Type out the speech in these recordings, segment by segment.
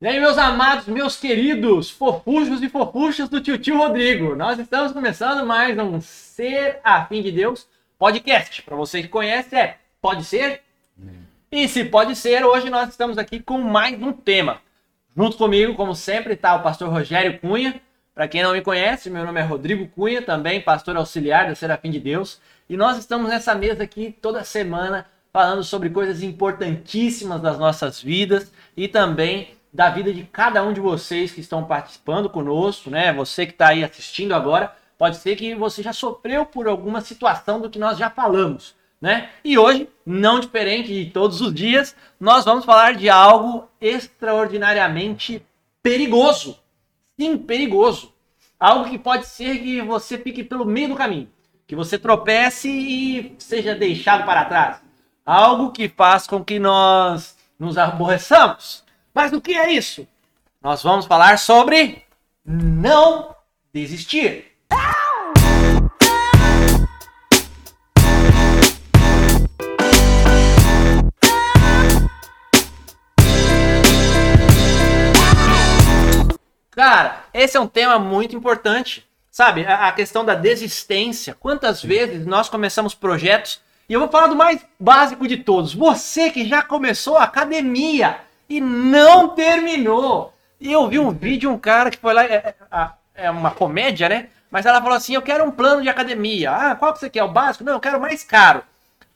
E aí, meus amados, meus queridos fofuchos e fofuchas do tio tio Rodrigo, nós estamos começando mais um Ser Afim de Deus podcast. Para você que conhece, é Pode Ser? E se pode ser, hoje nós estamos aqui com mais um tema. Junto comigo, como sempre, está o pastor Rogério Cunha. Para quem não me conhece, meu nome é Rodrigo Cunha, também pastor auxiliar da Serafim de Deus. E nós estamos nessa mesa aqui toda semana falando sobre coisas importantíssimas das nossas vidas e também da vida de cada um de vocês que estão participando conosco, né? Você que está aí assistindo agora, pode ser que você já sofreu por alguma situação do que nós já falamos, né? E hoje, não diferente de todos os dias, nós vamos falar de algo extraordinariamente perigoso. Sim, perigoso. Algo que pode ser que você fique pelo meio do caminho, que você tropece e seja deixado para trás. Algo que faz com que nós nos aborreçamos mas o que é isso? Nós vamos falar sobre não desistir. Cara, esse é um tema muito importante. Sabe, a, questão da desistência. Quantas vezes nós começamos projetos, e eu vou falar do mais básico de todos. Você que já começou a academia, e não terminou. E eu vi um vídeo, um cara que foi lá, é, é, é uma comédia, né? Mas ela falou assim: Eu quero um plano de academia. Ah, qual que você quer? O básico? Não, eu quero o mais caro.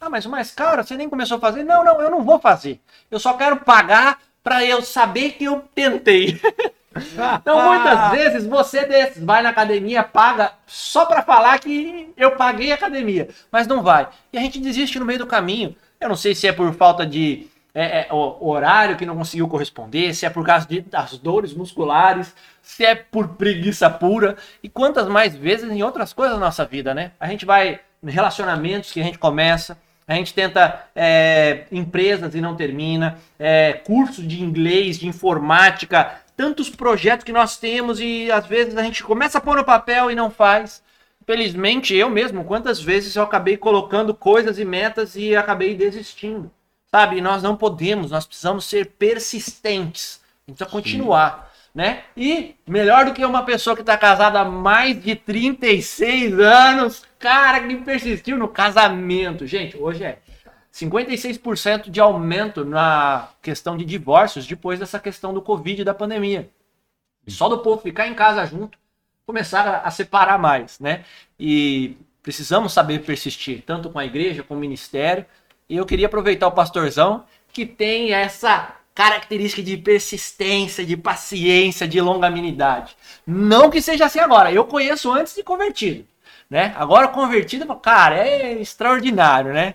Ah, mas o mais caro você nem começou a fazer? Não, não, eu não vou fazer. Eu só quero pagar para eu saber que eu tentei. então, muitas vezes, você desses vai na academia, paga só para falar que eu paguei a academia, mas não vai. E a gente desiste no meio do caminho. Eu não sei se é por falta de é, é, o horário que não conseguiu corresponder, se é por causa de, das dores musculares, se é por preguiça pura e quantas mais vezes em outras coisas da nossa vida, né? A gente vai relacionamentos que a gente começa, a gente tenta é, empresas e não termina, é, cursos de inglês, de informática, tantos projetos que nós temos e às vezes a gente começa a pôr no papel e não faz. Felizmente eu mesmo, quantas vezes eu acabei colocando coisas e metas e acabei desistindo. Sabe? Nós não podemos, nós precisamos ser persistentes. A gente precisa continuar. Né? E melhor do que uma pessoa que está casada há mais de 36 anos, cara que persistiu no casamento. Gente, hoje é 56% de aumento na questão de divórcios depois dessa questão do Covid e da pandemia. Só do povo ficar em casa junto, começar a separar mais, né? E precisamos saber persistir, tanto com a igreja, com o ministério, e eu queria aproveitar o pastorzão que tem essa característica de persistência, de paciência, de longanimidade. Não que seja assim agora. Eu conheço antes de convertido, né? Agora convertido, cara, é extraordinário, né?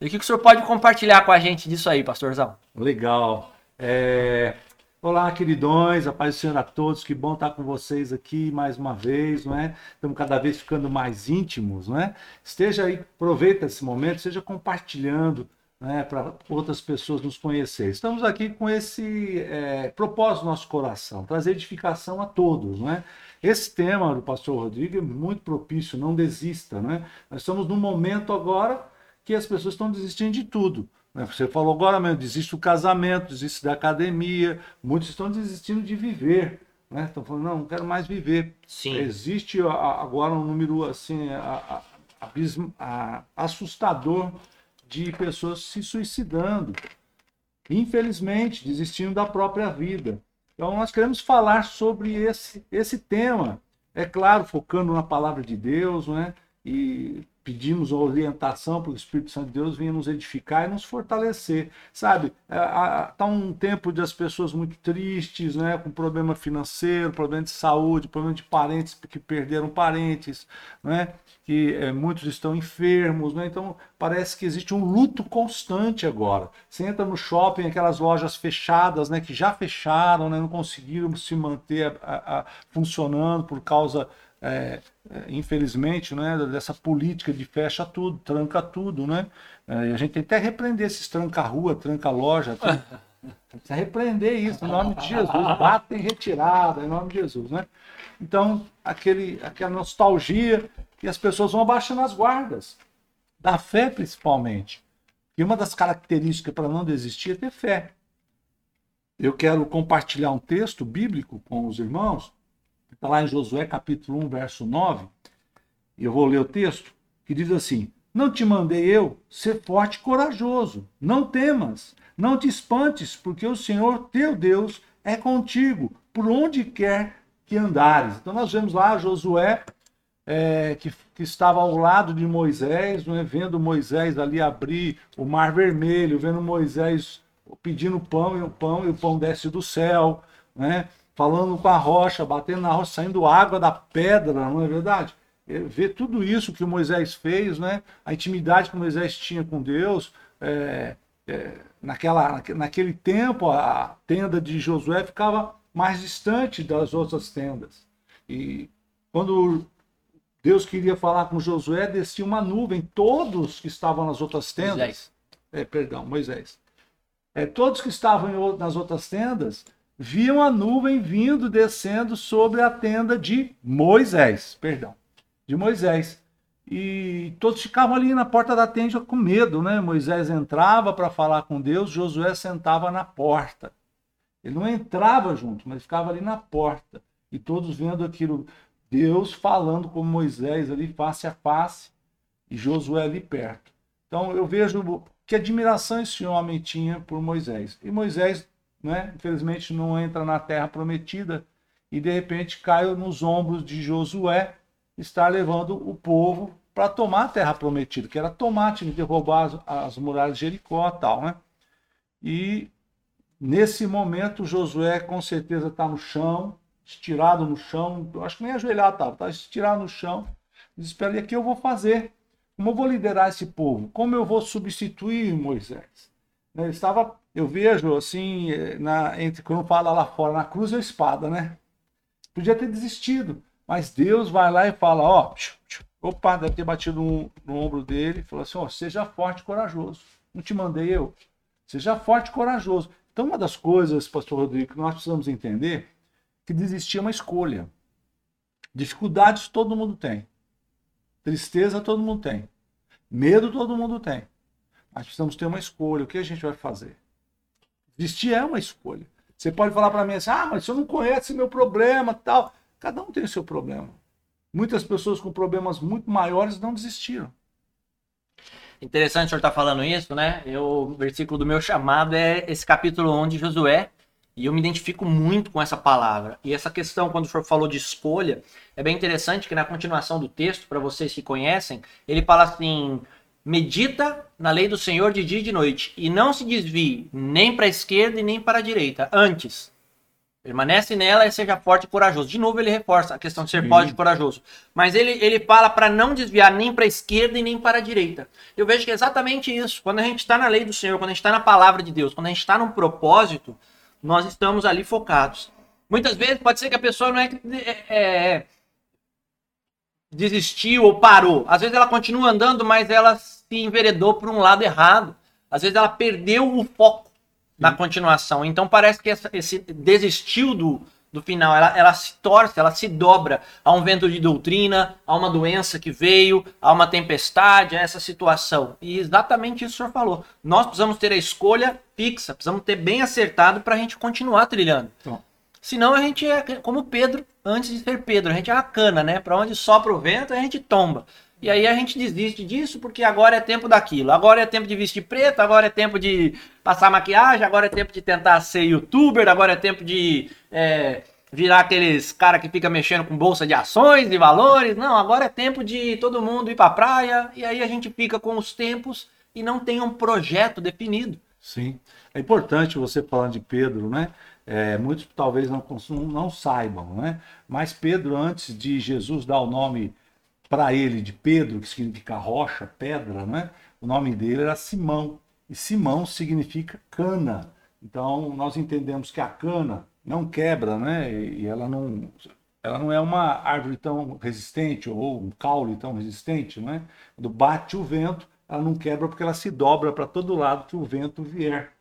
E o que o senhor pode compartilhar com a gente disso aí, pastorzão? Legal. É... Olá, queridões, a paz do Senhor a todos, que bom estar com vocês aqui mais uma vez, não é? Estamos cada vez ficando mais íntimos, não é? Esteja aí, aproveita esse momento, esteja compartilhando, né, para outras pessoas nos conhecerem. Estamos aqui com esse é, propósito no nosso coração, trazer edificação a todos, não é? Esse tema do pastor Rodrigo é muito propício, não desista, né? Nós estamos num momento agora que as pessoas estão desistindo de tudo. Né? Você falou agora mesmo, desiste do casamento, desiste da academia, muitos estão desistindo de viver. Né? Estão falando, não, não quero mais viver. Sim. Existe agora um número assim, a, a, a, assustador de pessoas se suicidando. Infelizmente, desistindo da própria vida. Então, nós queremos falar sobre esse, esse tema. É claro, focando na palavra de Deus, né? E pedimos orientação para o Espírito Santo de Deus venha nos edificar e nos fortalecer, sabe? Está é, um tempo de as pessoas muito tristes, né? com problema financeiro, problema de saúde, problema de parentes que perderam parentes, né? que é, muitos estão enfermos, né? então parece que existe um luto constante agora. Você entra no shopping, aquelas lojas fechadas, né? que já fecharam, né? não conseguiram se manter a, a, funcionando por causa é, é, infelizmente, né, dessa política de fecha tudo, tranca tudo, né? É, a gente tem até repreender esses tranca-rua, tranca-loja. Precisa repreender isso, em nome de Jesus. Batem retirada, em nome de Jesus, né? Então, aquele, aquela nostalgia e as pessoas vão abaixando as guardas, da fé principalmente. E uma das características para não desistir é ter fé. eu quero compartilhar um texto bíblico com os irmãos. Está lá em Josué capítulo 1, verso 9. E eu vou ler o texto que diz assim: Não te mandei eu ser forte e corajoso. Não temas, não te espantes, porque o Senhor teu Deus é contigo, por onde quer que andares. Então nós vemos lá Josué, é, que, que, estava ao lado de Moisés, né, vendo Moisés ali abrir o mar vermelho, vendo Moisés pedindo pão e o pão e o pão desce do céu, né? Falando com a rocha, batendo na rocha, saindo água da pedra, não é verdade? É, ver tudo isso que Moisés fez, né? A intimidade que Moisés tinha com Deus, é, é, naquela, naquele tempo a tenda de Josué ficava mais distante das outras tendas. E quando Deus queria falar com Josué, descia uma nuvem, todos que estavam nas outras tendas. Moisés. É, perdão, Moisés é, todos que estavam nas outras tendas viam a nuvem vindo, descendo sobre a tenda de Moisés, perdão, de Moisés. E todos ficavam ali na porta da tenda com medo, né? Moisés entrava para falar com Deus, Josué sentava na porta. Ele não entrava junto, mas ficava ali na porta. E todos vendo aquilo, Deus falando com Moisés ali face a face e Josué ali perto. Então eu vejo que admiração esse homem tinha por Moisés. E Moisés, né, infelizmente, não entra na terra prometida e de repente cai nos ombros de Josué, está levando o povo para tomar a terra prometida, que era tomar, tinha que derrubar as, as muralhas de Jericó tal, né? E nesse momento Josué com certeza está no chão, estirado no chão, acho que nem ajoelhado estava, está estirado no chão, desespera, e aqui eu vou fazer? Como eu vou liderar esse povo? Como eu vou substituir Moisés? Ele estava, eu vejo assim, na, entre, quando fala lá fora, na cruz e a espada, né? Podia ter desistido, mas Deus vai lá e fala: Ó, opa, deve ter batido no, no ombro dele, falou assim: Ó, seja forte e corajoso. Não te mandei eu. Seja forte e corajoso. Então, uma das coisas, Pastor Rodrigo, que nós precisamos entender que desistir é uma escolha. Dificuldades todo mundo tem. Tristeza todo mundo tem. Medo todo mundo tem. Mas precisamos ter uma escolha. O que a gente vai fazer? Desistir é uma escolha. Você pode falar para mim assim: ah, mas você não conhece meu problema tal. Cada um tem o seu problema. Muitas pessoas com problemas muito maiores não desistiram. Interessante o senhor estar tá falando isso, né? Eu, o versículo do meu chamado é esse capítulo 1 de Josué, e eu me identifico muito com essa palavra. E essa questão, quando o senhor falou de escolha, é bem interessante que na continuação do texto, para vocês que conhecem, ele fala assim: medita na lei do Senhor de dia e de noite, e não se desvie nem para a esquerda e nem para a direita. Antes, permanece nela e seja forte e corajoso. De novo, ele reforça a questão de ser Sim. forte e corajoso. Mas ele, ele fala para não desviar nem para a esquerda e nem para a direita. Eu vejo que é exatamente isso. Quando a gente está na lei do Senhor, quando a gente está na palavra de Deus, quando a gente está num propósito nós estamos ali focados. Muitas vezes pode ser que a pessoa não é, é, é desistiu ou parou. Às vezes ela continua andando, mas ela se enveredou por um lado errado. Às vezes ela perdeu o foco na continuação. Então parece que essa, esse desistiu do, do final, ela, ela se torce, ela se dobra a um vento de doutrina, a uma doença que veio, a uma tempestade, a essa situação. E exatamente isso que o senhor falou. Nós precisamos ter a escolha fixa, precisamos ter bem acertado para a gente continuar trilhando. Bom. Senão a gente é como Pedro, antes de ser Pedro, a gente é a cana, né? Para onde sopra o vento, a gente tomba. E aí a gente desiste disso porque agora é tempo daquilo. Agora é tempo de vestir preto, agora é tempo de passar maquiagem, agora é tempo de tentar ser youtuber, agora é tempo de é, virar aqueles cara que fica mexendo com bolsa de ações, de valores. Não, agora é tempo de todo mundo ir para a praia. E aí a gente fica com os tempos e não tem um projeto definido. Sim. É importante você falando de Pedro, né? É, muitos talvez não, não saibam, né? Mas Pedro, antes de Jesus dar o nome para ele de Pedro, que significa rocha, pedra, né? O nome dele era Simão. E Simão significa cana. Então nós entendemos que a cana não quebra, né? E ela não, ela não é uma árvore tão resistente ou um caule tão resistente, né? Quando bate o vento, ela não quebra porque ela se dobra para todo lado que o vento vier.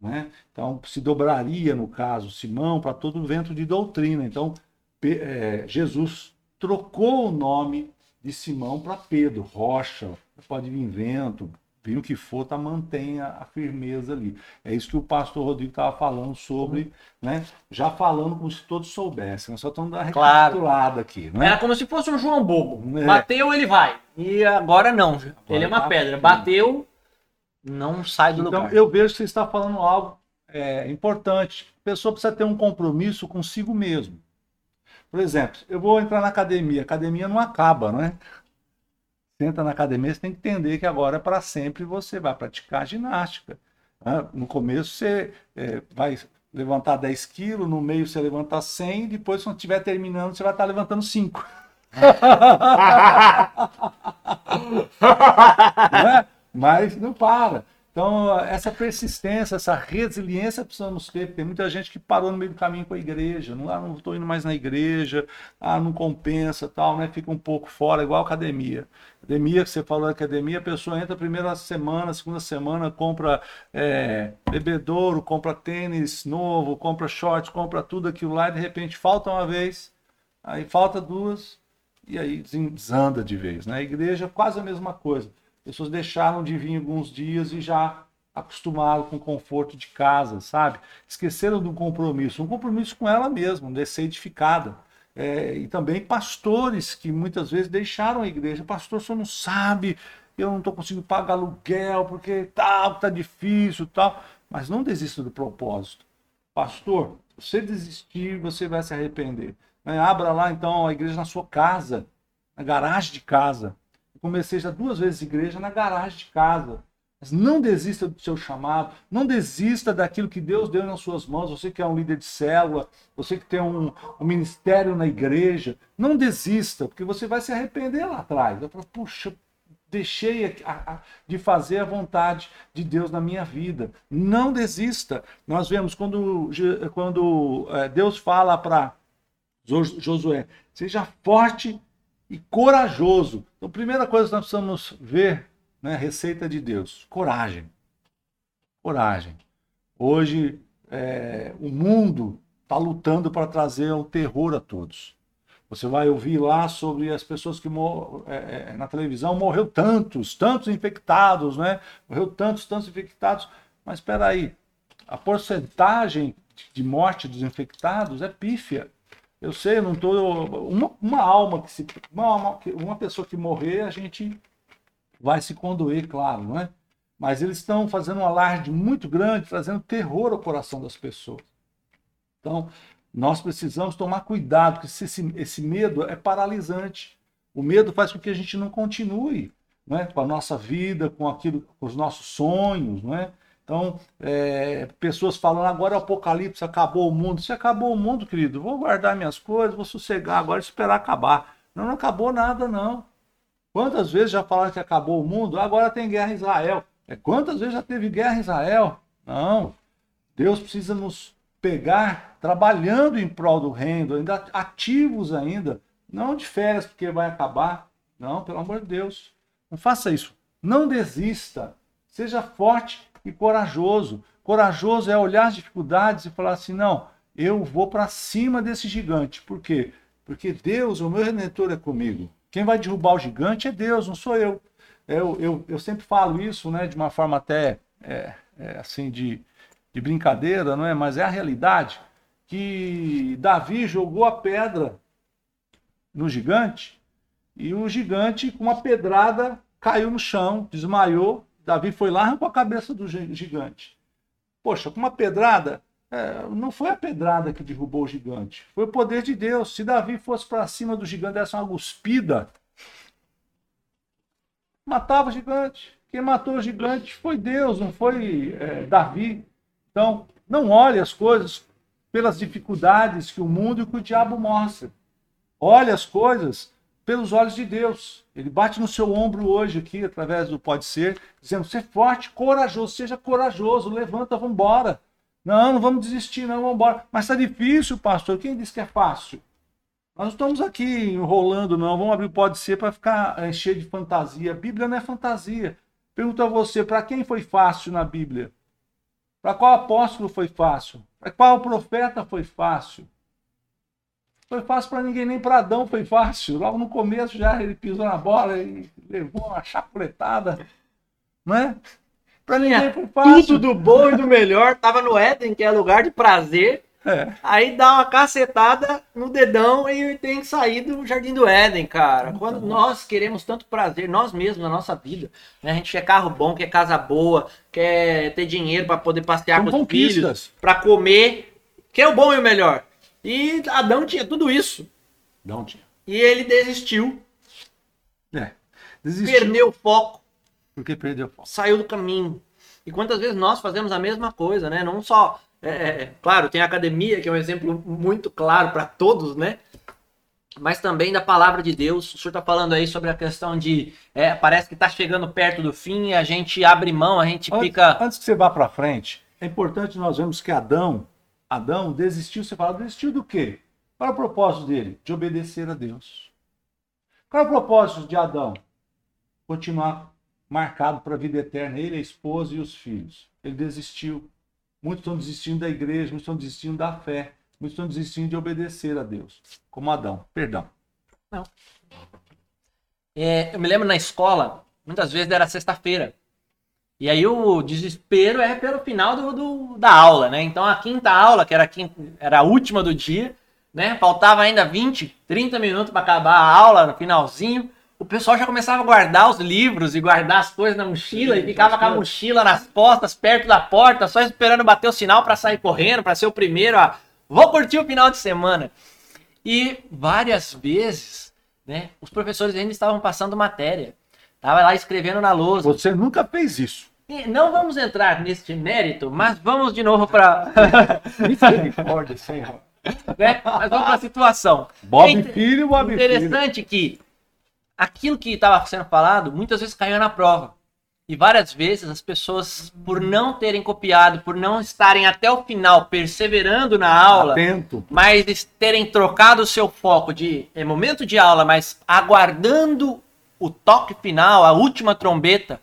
Né? Então se dobraria, no caso, Simão, para todo o vento de doutrina. Então é, Jesus trocou o nome de Simão para Pedro, rocha, pode vir vento, Vem o que for, tá, mantenha a firmeza ali. É isso que o pastor Rodrigo estava falando sobre, né? Já falando como se todos soubessem. Nós só estamos dando recapitulada aqui, né? Era como se fosse um João Bobo. É. Bateu, ele vai. E agora não. Agora ele é uma tá pedra. Bateu, não sai do então, lugar. Então, eu vejo que você está falando algo é, importante. A pessoa precisa ter um compromisso consigo mesmo. Por exemplo, eu vou entrar na academia. A academia não acaba, não é? Você entra na academia, você tem que entender que agora, para sempre, você vai praticar ginástica. Né? No começo, você é, vai levantar 10 quilos, no meio você levanta 100, depois, quando estiver terminando, você vai estar levantando 5. é? Mas não para. Então, essa persistência, essa resiliência precisamos ter. Tem muita gente que parou no meio do caminho com a igreja. Não, ah, não estou indo mais na igreja, ah, não compensa, tal, né? Fica um pouco fora, igual academia. Academia, que você falou academia, a pessoa entra primeira semana, segunda semana, compra é, bebedouro, compra tênis novo, compra shorts, compra tudo aquilo lá, e de repente falta uma vez, aí falta duas, e aí desanda de vez. Na né? igreja, quase a mesma coisa pessoas deixaram de vir alguns dias e já acostumaram com o conforto de casa, sabe? Esqueceram do compromisso, um compromisso com ela mesma, de ser edificada. É, e também pastores que muitas vezes deixaram a igreja. Pastor, você não sabe, eu não estou conseguindo pagar aluguel porque tal, tá difícil, tal. Mas não desista do propósito. Pastor, você desistir, você vai se arrepender. Né? Abra lá então a igreja na sua casa, na garagem de casa comecei já duas vezes igreja na garagem de casa. Mas não desista do seu chamado, não desista daquilo que Deus deu nas suas mãos. Você que é um líder de célula, você que tem um, um ministério na igreja, não desista, porque você vai se arrepender lá atrás. Puxa, deixei de fazer a vontade de Deus na minha vida. Não desista. Nós vemos quando, quando é, Deus fala para Josué: seja forte e corajoso. Então, primeira coisa que nós precisamos ver, né, receita de Deus, coragem. Coragem. Hoje, é, o mundo está lutando para trazer o terror a todos. Você vai ouvir lá sobre as pessoas que é, é, na televisão morreu tantos, tantos infectados, né? Morreu tantos, tantos infectados. Mas espera aí, a porcentagem de morte dos infectados é pífia. Eu sei, eu não tô. Uma, uma alma que se. Uma, uma pessoa que morrer, a gente vai se condoer, claro, não é? Mas eles estão fazendo um alarde muito grande, trazendo terror ao coração das pessoas. Então, nós precisamos tomar cuidado, porque esse, esse medo é paralisante. O medo faz com que a gente não continue não é? com a nossa vida, com aquilo, com os nossos sonhos, não é? Então, é, pessoas falando agora é o apocalipse, acabou o mundo. Se acabou o mundo, querido, vou guardar minhas coisas, vou sossegar agora esperar acabar. Não, não acabou nada, não. Quantas vezes já falaram que acabou o mundo? Agora tem guerra em Israel. É, quantas vezes já teve guerra em Israel? Não. Deus precisa nos pegar trabalhando em prol do reino, ainda ativos ainda. Não de férias porque vai acabar. Não, pelo amor de Deus. Não faça isso. Não desista. Seja forte e corajoso. Corajoso é olhar as dificuldades e falar assim: não, eu vou para cima desse gigante. Por quê? Porque Deus, o meu redentor, é comigo. Quem vai derrubar o gigante é Deus, não sou eu. Eu, eu, eu sempre falo isso né, de uma forma até é, é, assim de, de brincadeira, não é? mas é a realidade que Davi jogou a pedra no gigante e o gigante, com uma pedrada, caiu no chão, desmaiou Davi foi lá arrancou a cabeça do gigante. Poxa, com uma pedrada, é, não foi a pedrada que derrubou o gigante, foi o poder de Deus. Se Davi fosse para cima do gigante, desse uma guspida, matava o gigante. Quem matou o gigante foi Deus, não foi é, Davi. Então, não olhe as coisas pelas dificuldades que o mundo e que o diabo mostra. Olhe as coisas pelos olhos de Deus. Ele bate no seu ombro hoje aqui, através do pode ser, dizendo: ser forte, corajoso, seja corajoso, levanta, vamos embora. Não, não vamos desistir, não, vamos embora. Mas está difícil, pastor. Quem disse que é fácil? Nós não estamos aqui enrolando, não. Vamos abrir o pode ser para ficar é, cheio de fantasia. A Bíblia não é fantasia. Pergunto a você, para quem foi fácil na Bíblia? Para qual apóstolo foi fácil? Para qual profeta foi fácil? Foi fácil para ninguém, nem para Adão foi fácil. Logo no começo já ele pisou na bola e levou uma chapuletada. Não é? Pra ninguém foi fácil. Tudo do bom e do melhor tava no Éden, que é lugar de prazer. É. Aí dá uma cacetada no dedão e tem que sair do Jardim do Éden, cara. Quando nós queremos tanto prazer, nós mesmos, na nossa vida, né? A gente quer carro bom, quer casa boa, quer ter dinheiro para poder passear São com os filhos, para comer, quer o bom e o melhor. E Adão tinha tudo isso. Adão tinha. E ele desistiu. É. Desistiu. Perdeu o foco. Por que perdeu o foco? Saiu do caminho. E quantas vezes nós fazemos a mesma coisa, né? Não só é, é, é, claro, tem a academia, que é um exemplo muito claro para todos, né? Mas também da palavra de Deus. O senhor está falando aí sobre a questão de. É, parece que está chegando perto do fim, a gente abre mão, a gente antes, fica. Antes que você vá para frente, é importante nós vemos que Adão, Adão desistiu, você fala, desistiu do quê? Qual é o propósito dele? De obedecer a Deus. Qual é o propósito de Adão? Continuar marcado para a vida eterna, ele, a esposa e os filhos. Ele desistiu. Muitos estão desistindo da igreja, muitos estão desistindo da fé, muitos estão desistindo de obedecer a Deus, como Adão. Perdão. Não. É, eu me lembro na escola, muitas vezes era sexta-feira. E aí o desespero é pelo final do, do, da aula, né? Então a quinta aula, que era a, quinta, era a última do dia, né? Faltava ainda 20, 30 minutos para acabar a aula no finalzinho o pessoal já começava a guardar os livros e guardar as coisas na mochila Sim, e ficava com a mochila nas costas, perto da porta, só esperando bater o sinal para sair correndo, para ser o primeiro a vou curtir o final de semana. E várias vezes, né, os professores ainda estavam passando matéria. Tava lá escrevendo na lousa. Você nunca fez isso. E não vamos entrar neste mérito, mas vamos de novo para Misericórdia, Senhor. Né? Mas vamos para a situação. Bob é Filho, Bob Interessante filho. que aquilo que estava sendo falado muitas vezes caiu na prova. E várias vezes as pessoas, por não terem copiado, por não estarem até o final perseverando na aula, Atento. mas terem trocado o seu foco de é momento de aula, mas aguardando o toque final, a última trombeta,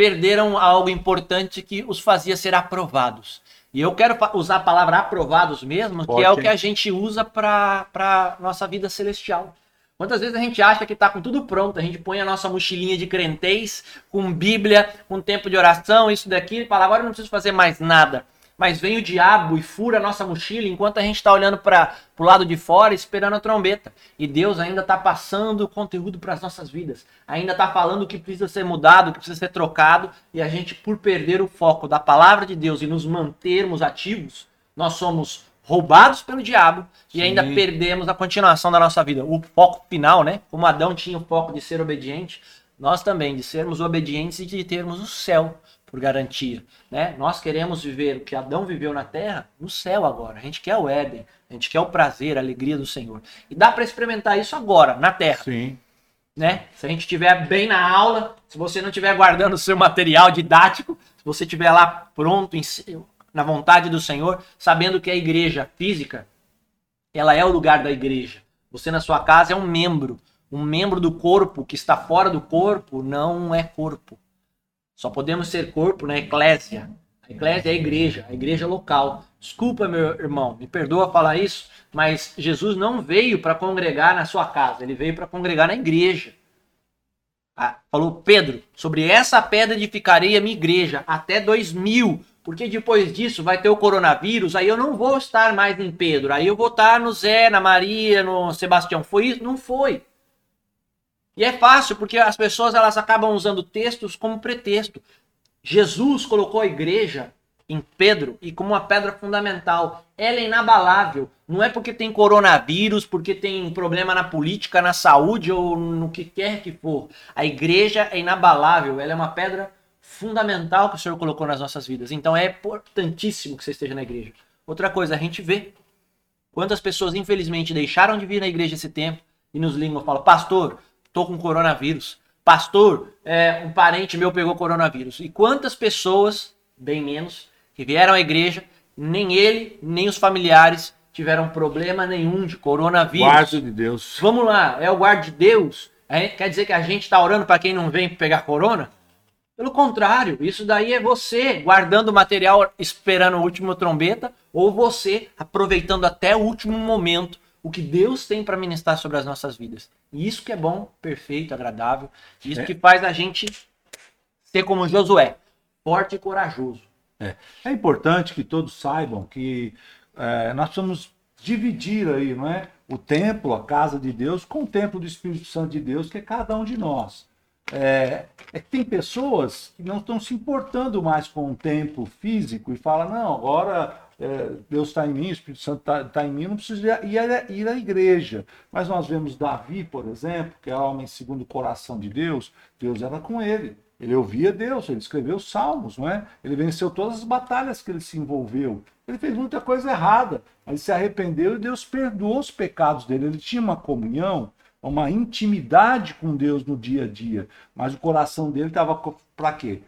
perderam algo importante que os fazia ser aprovados. E eu quero usar a palavra aprovados mesmo, que é o que a gente usa para a nossa vida celestial. Quantas vezes a gente acha que está com tudo pronto, a gente põe a nossa mochilinha de crentez, com Bíblia, com tempo de oração, isso daqui, e fala, agora eu não preciso fazer mais nada. Mas vem o diabo e fura a nossa mochila enquanto a gente está olhando para o lado de fora esperando a trombeta. E Deus ainda está passando o conteúdo para as nossas vidas. Ainda está falando o que precisa ser mudado, o que precisa ser trocado. E a gente, por perder o foco da palavra de Deus e nos mantermos ativos, nós somos roubados pelo diabo Sim. e ainda perdemos a continuação da nossa vida. O foco final, né? Como Adão tinha o foco de ser obediente, nós também, de sermos obedientes e de termos o céu por garantia. Né? Nós queremos viver o que Adão viveu na terra no céu agora. A gente quer o Éden, a gente quer o prazer, a alegria do Senhor. E dá para experimentar isso agora, na terra. Sim. Né? Se a gente estiver bem na aula, se você não estiver guardando o seu material didático, se você estiver lá pronto, em, na vontade do Senhor, sabendo que a igreja física, ela é o lugar da igreja. Você na sua casa é um membro. Um membro do corpo que está fora do corpo não é corpo. Só podemos ser corpo na eclésia. A eclésia é a igreja, a igreja local. Desculpa, meu irmão, me perdoa falar isso, mas Jesus não veio para congregar na sua casa, ele veio para congregar na igreja. Ah, falou Pedro, sobre essa pedra edificarei a minha igreja até 2000 porque depois disso vai ter o coronavírus, aí eu não vou estar mais em Pedro, aí eu vou estar no Zé, na Maria, no Sebastião. Foi isso? Não foi. E é fácil, porque as pessoas elas acabam usando textos como pretexto. Jesus colocou a igreja em Pedro e como uma pedra fundamental. Ela é inabalável. Não é porque tem coronavírus, porque tem problema na política, na saúde ou no que quer que for. A igreja é inabalável, ela é uma pedra fundamental que o Senhor colocou nas nossas vidas. Então é importantíssimo que você esteja na igreja. Outra coisa, a gente vê quantas pessoas infelizmente deixaram de vir na igreja esse tempo e nos ligam e falam: Pastor, tô com coronavírus. Pastor, é, um parente meu pegou coronavírus. E quantas pessoas, bem menos, que vieram à igreja, nem ele, nem os familiares tiveram problema nenhum de coronavírus. Guarda de Deus. Vamos lá, é o guarda de Deus. É, quer dizer que a gente está orando para quem não vem pegar corona? Pelo contrário, isso daí é você guardando o material esperando o último trombeta ou você aproveitando até o último momento o que Deus tem para ministrar sobre as nossas vidas. E isso que é bom, perfeito, agradável, isso é. que faz a gente ser como Josué, forte e corajoso. É, é importante que todos saibam que é, nós precisamos dividir aí, não é? O templo, a casa de Deus, com o templo do Espírito Santo de Deus, que é cada um de nós. É, é que tem pessoas que não estão se importando mais com o templo físico e falam, não, agora é, Deus está em mim, o Espírito Santo está tá em mim, não preciso ir, ir, ir à igreja. Mas nós vemos Davi, por exemplo, que é homem segundo o coração de Deus, Deus era com ele. Ele ouvia Deus, ele escreveu salmos, não é? Ele venceu todas as batalhas que ele se envolveu. Ele fez muita coisa errada, mas se arrependeu e Deus perdoou os pecados dele. Ele tinha uma comunhão, uma intimidade com Deus no dia a dia, mas o coração dele estava para quê?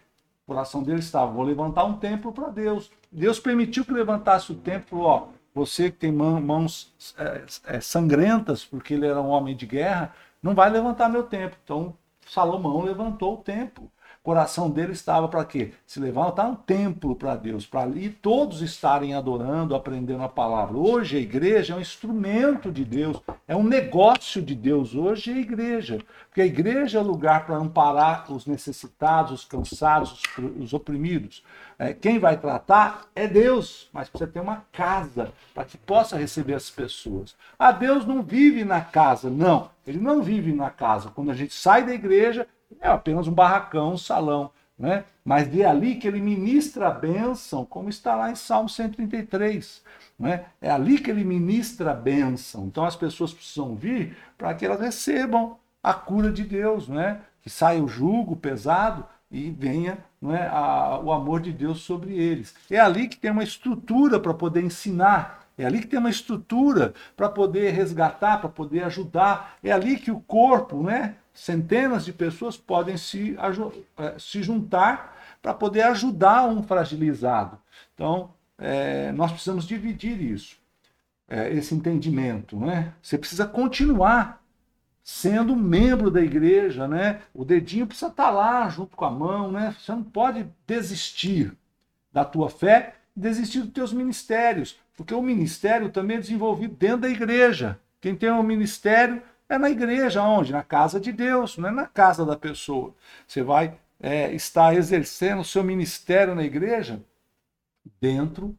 O coração dele estava, vou levantar um templo para Deus. Deus permitiu que levantasse o templo, ó, você que tem mãos é, é, sangrentas, porque ele era um homem de guerra, não vai levantar meu templo. Então, Salomão levantou o templo coração dele estava para quê? Se levantar um templo para Deus, para ali todos estarem adorando, aprendendo a palavra. Hoje a igreja é um instrumento de Deus, é um negócio de Deus. Hoje é a igreja, porque a igreja é lugar para amparar os necessitados, os cansados, os, os oprimidos. É, quem vai tratar é Deus, mas precisa ter uma casa para que possa receber as pessoas. Ah, Deus não vive na casa, não. Ele não vive na casa. Quando a gente sai da igreja, é apenas um barracão, um salão. Né? Mas é ali que ele ministra a bênção, como está lá em Salmo 133. Né? É ali que ele ministra a bênção. Então as pessoas precisam vir para que elas recebam a cura de Deus, né? que saia o jugo pesado e venha né, a, o amor de Deus sobre eles. É ali que tem uma estrutura para poder ensinar. É ali que tem uma estrutura para poder resgatar, para poder ajudar. É ali que o corpo, né, centenas de pessoas podem se, eh, se juntar para poder ajudar um fragilizado. Então, é, nós precisamos dividir isso, é, esse entendimento. Né? Você precisa continuar sendo membro da igreja, né? O dedinho precisa estar tá lá junto com a mão, né? Você não pode desistir da tua fé, desistir dos teus ministérios, porque o ministério também é desenvolvido dentro da igreja. Quem tem um ministério é na igreja, onde? Na casa de Deus, não é na casa da pessoa. Você vai é, estar exercendo o seu ministério na igreja dentro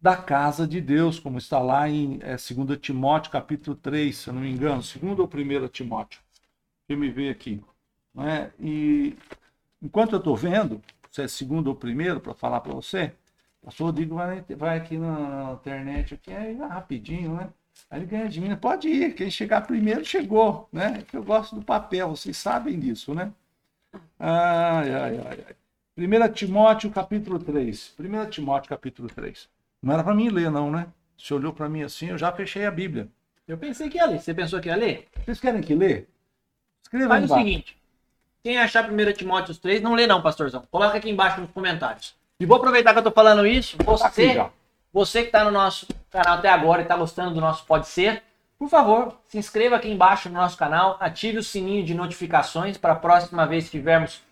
da casa de Deus, como está lá em é, 2 Timóteo capítulo 3, se eu não me engano, 2 ou 1 Timóteo. Eu me ver aqui. Não é? E enquanto eu estou vendo, se é segundo ou primeiro, para falar para você, o pastor Rodrigo vai, vai aqui na, na internet, aqui, é rapidinho, né? Aí ele ganha de mim. Pode ir, quem chegar primeiro chegou, né? Que eu gosto do papel, vocês sabem disso, né? Ai, ai, ai, ai. 1 Timóteo capítulo 3. 1 Timóteo capítulo 3. Não era para mim ler, não, né? Você olhou para mim assim, eu já fechei a Bíblia. Eu pensei que ia ler. Você pensou que ia ler? Vocês querem que ler? Escreva Faz o seguinte. Quem achar 1 Timóteo 3, não lê não, pastorzão. Coloca aqui embaixo nos comentários. E vou aproveitar que eu tô falando isso. Você, tá você que está no nosso canal até agora e está gostando do nosso Pode Ser, por favor, se inscreva aqui embaixo no nosso canal, ative o sininho de notificações para a próxima vez que tivermos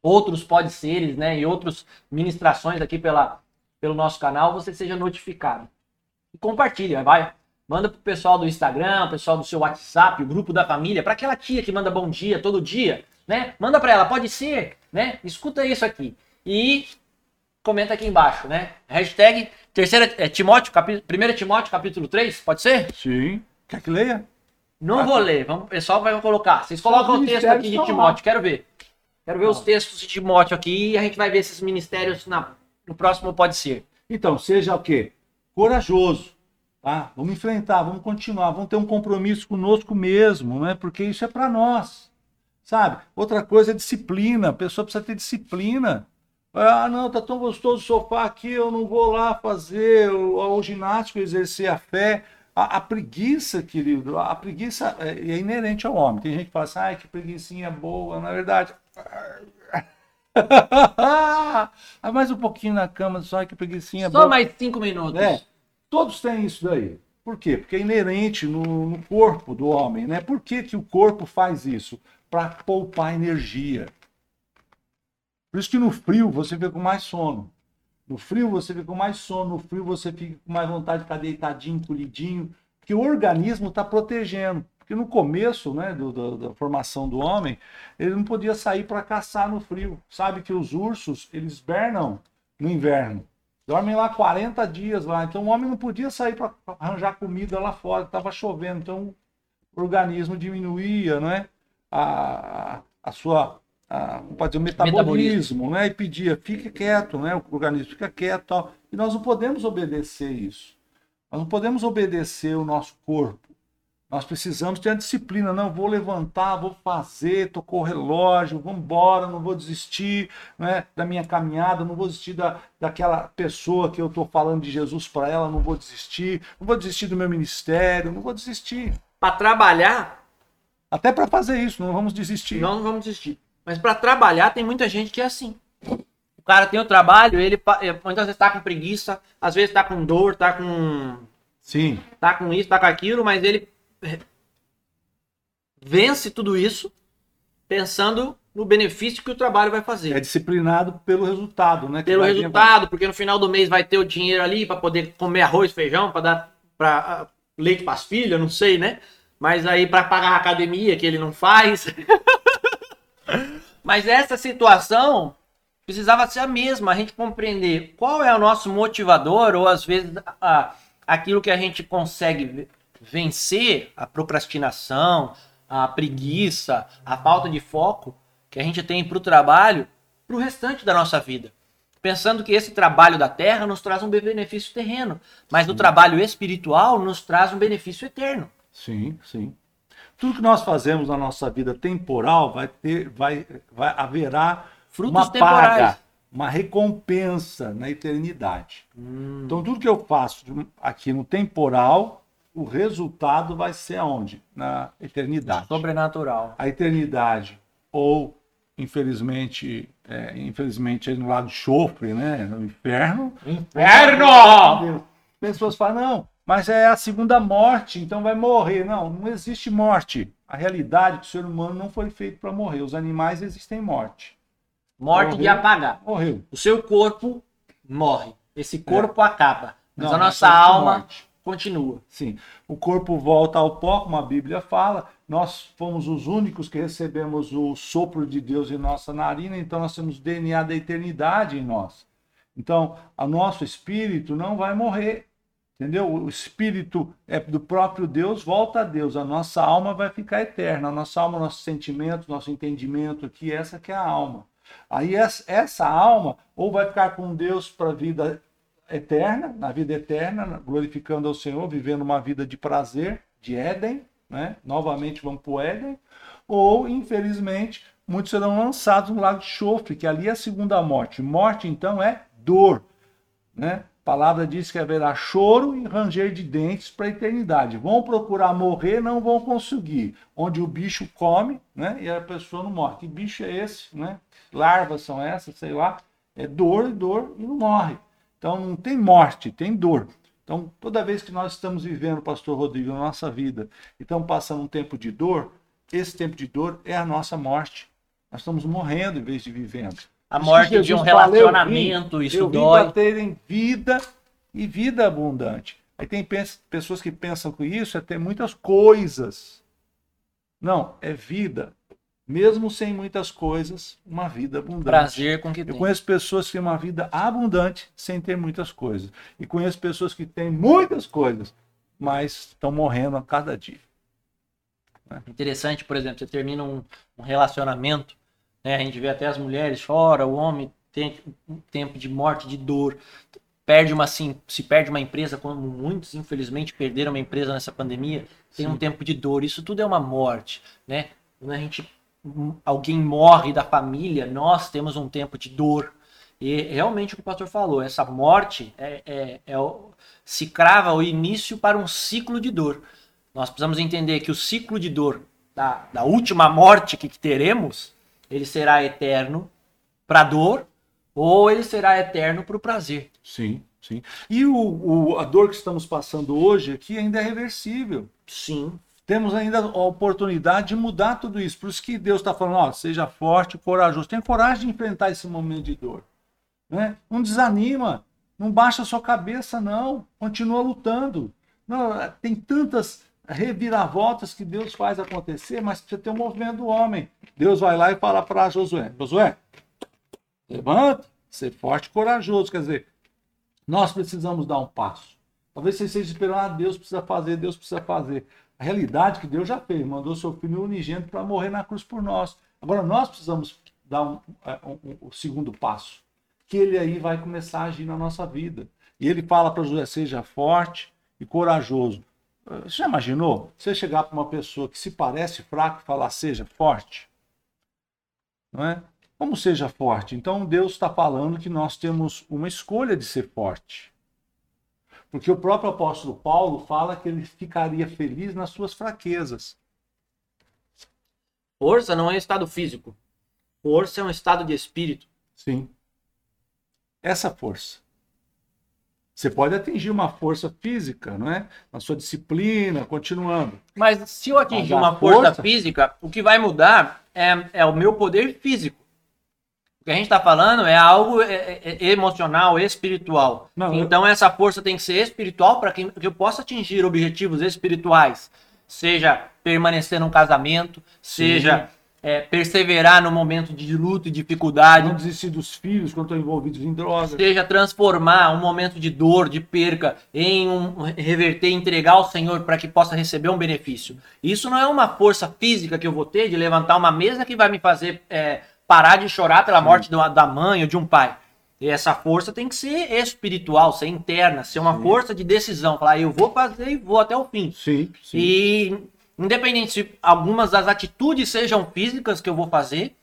outros Pode Seres né, e outras ministrações aqui pela, pelo nosso canal, você seja notificado. E compartilha, vai. Manda pro pessoal do Instagram, pessoal do seu WhatsApp, o grupo da família, para aquela tia que manda bom dia todo dia, né? Manda para ela, pode ser, né? Escuta isso aqui. E comenta aqui embaixo, né? Hashtag Terceira, é, Timóteo, capi, 1 Timóteo, capítulo 3, pode ser? Sim. Quer que leia? Não ah, vou ler, vamos, o pessoal vai colocar. Vocês colocam o texto aqui de Timóteo, quero ver. Quero ver os textos de Timóteo aqui e a gente vai ver esses ministérios na, no próximo Pode Ser. Então, seja o quê? Corajoso. Tá? Vamos enfrentar, vamos continuar, vamos ter um compromisso conosco mesmo, né? porque isso é para nós. Sabe? Outra coisa é disciplina. A pessoa precisa ter disciplina. Ah, não, tá tão gostoso o sofá aqui, eu não vou lá fazer o, o ginástico, exercer a fé. A, a, preguiça, querido, a preguiça é, é, inerente ao homem. Tem gente que fala assim, ai, que preguiçinha boa, na verdade. ah, mais um pouquinho na cama, só que preguiçinha só boa. Só mais cinco minutos. É, todos têm isso daí. Por quê? Porque é inerente no, no corpo do homem, né? Por que, que o corpo faz isso? Para poupar energia. Por isso que no frio você fica com mais sono. No frio você fica com mais sono, no frio você fica com mais vontade de ficar deitadinho, colhidinho, porque o organismo está protegendo. Porque no começo né, do, do, da formação do homem, ele não podia sair para caçar no frio. Sabe que os ursos, eles bernam no inverno. Dormem lá 40 dias lá. Então o homem não podia sair para arranjar comida lá fora, estava chovendo. Então o organismo diminuía né, a, a sua a, pode dizer, o metabolismo, metabolismo, né? E pedia, fique quieto, né? O organismo fica quieto tal. E nós não podemos obedecer isso. Nós não podemos obedecer o nosso corpo. Nós precisamos ter a disciplina. Não, vou levantar, vou fazer, tocou o relógio, vou embora, não vou desistir né, da minha caminhada, não vou desistir da, daquela pessoa que eu estou falando de Jesus para ela, não vou desistir, não vou desistir do meu ministério, não vou desistir. Para trabalhar. Até para fazer isso, não vamos desistir. Não, não vamos desistir. Mas para trabalhar tem muita gente que é assim. O cara tem o trabalho, ele muitas vezes está com preguiça, às vezes está com dor, está com Sim. Tá com isso, tá com aquilo, mas ele vence tudo isso pensando no benefício que o trabalho vai fazer. É disciplinado pelo resultado, né? Pelo resultado, porque no final do mês vai ter o dinheiro ali para poder comer arroz, feijão, para dar para uh, leite para as filhas, não sei, né? Mas aí para pagar a academia que ele não faz. Mas essa situação precisava ser a mesma, a gente compreender qual é o nosso motivador ou às vezes a, aquilo que a gente consegue vencer a procrastinação, a preguiça, a falta de foco que a gente tem para o trabalho, para o restante da nossa vida. Pensando que esse trabalho da terra nos traz um benefício terreno, mas sim. o trabalho espiritual nos traz um benefício eterno. Sim, sim. Tudo que nós fazemos na nossa vida temporal vai ter, vai, vai haverá Frutos uma temporais. paga, uma recompensa na eternidade. Hum. Então tudo que eu faço aqui no temporal o resultado vai ser aonde? Na eternidade. Sobrenatural. A eternidade, ou infelizmente, é, infelizmente no lado de chofre, né? No inferno. Inferno! Pessoas falam, não, mas é a segunda morte, então vai morrer. Não, não existe morte. A realidade é que o ser humano não foi feito para morrer. Os animais existem morte. Morte Morreu, de apagar. Morreu. O seu corpo morre. Esse corpo é. acaba. Mas não, a nossa alma morte continua. Sim. O corpo volta ao pó, como a Bíblia fala. Nós fomos os únicos que recebemos o sopro de Deus em nossa narina, então nós temos o DNA da eternidade em nós. Então, o nosso espírito não vai morrer. Entendeu? O espírito é do próprio Deus, volta a Deus. A nossa alma vai ficar eterna. A nossa alma, nossos sentimentos, nosso entendimento aqui, essa que é a alma. Aí essa alma ou vai ficar com Deus para a vida eterna, na vida eterna, glorificando ao Senhor, vivendo uma vida de prazer, de Éden, né? Novamente vamos para o Éden. Ou, infelizmente, muitos serão lançados no lago de chofre, que ali é a segunda morte. Morte, então, é dor. Né? A palavra diz que haverá choro e ranger de dentes para a eternidade. Vão procurar morrer, não vão conseguir. Onde o bicho come né? e a pessoa não morre. Que bicho é esse? Né? Larvas são essas, sei lá. É dor e dor e não morre. Então não tem morte, tem dor. Então, toda vez que nós estamos vivendo, pastor Rodrigo, na nossa vida, e estamos passando um tempo de dor, esse tempo de dor é a nossa morte. Nós estamos morrendo em vez de vivendo. A morte de um relacionamento, fala, eu vim, isso eu dói. Para terem vida e vida abundante. Aí tem pessoas que pensam que isso é ter muitas coisas. Não, é vida mesmo sem muitas coisas, uma vida abundante. Prazer com que tem. Eu conheço pessoas que têm uma vida abundante sem ter muitas coisas. E conheço pessoas que têm muitas coisas, mas estão morrendo a cada dia. Né? Interessante, por exemplo, você termina um, um relacionamento, né? a gente vê até as mulheres choram, o homem tem um tempo de morte, de dor, perde uma assim, se perde uma empresa, como muitos infelizmente perderam uma empresa nessa pandemia, tem Sim. um tempo de dor. Isso tudo é uma morte, né? Quando a gente alguém morre da família, nós temos um tempo de dor. E realmente o que o pastor falou, essa morte é, é, é o, se crava o início para um ciclo de dor. Nós precisamos entender que o ciclo de dor da, da última morte que teremos, ele será eterno para a dor ou ele será eterno para o prazer. Sim, sim. E o, o, a dor que estamos passando hoje aqui ainda é reversível. Sim temos ainda a oportunidade de mudar tudo isso. Por isso que Deus está falando, ó, seja forte, corajoso. Tenha coragem de enfrentar esse momento de dor. Né? Não desanima, não baixa a sua cabeça, não. Continua lutando. Não, tem tantas reviravoltas que Deus faz acontecer, mas precisa ter um movimento do homem. Deus vai lá e fala para Josué: Josué, levanta, ser forte e corajoso. Quer dizer, nós precisamos dar um passo. Talvez você esteja esperando, ah, Deus precisa fazer, Deus precisa fazer. A realidade é que Deus já fez, mandou seu filho unigênito para morrer na cruz por nós. Agora nós precisamos dar um, é, um, um, um, segundo passo, que ele aí vai começar a agir na nossa vida. E ele fala para José: seja forte e corajoso. Você já imaginou? Você chegar para uma pessoa que se parece fraco e falar seja forte? Não é? Como seja forte? Então Deus está falando que nós temos uma escolha de ser forte. Porque o próprio apóstolo Paulo fala que ele ficaria feliz nas suas fraquezas. Força não é um estado físico. Força é um estado de espírito. Sim. Essa força. Você pode atingir uma força física, não é? Na sua disciplina, continuando. Mas se eu atingir uma força... força... física, o que vai mudar é, é o meu poder físico. O que a gente está falando é algo é, é, é, emocional, espiritual. Não, então eu... essa força tem que ser espiritual para que, que eu possa atingir objetivos espirituais. Seja permanecer num casamento, Sim. seja é, perseverar no momento de luta e dificuldade. Não desistir dos filhos quando estão envolvidos em drogas. Seja transformar um momento de dor, de perca, em um reverter, entregar ao Senhor para que possa receber um benefício. Isso não é uma força física que eu vou ter de levantar uma mesa que vai me fazer é, parar de chorar pela morte da mãe ou de um pai. E essa força tem que ser espiritual, ser interna, ser uma sim. força de decisão. Falar, eu vou fazer e vou até o fim. Sim, sim. E Independente se algumas das atitudes sejam físicas que eu vou fazer,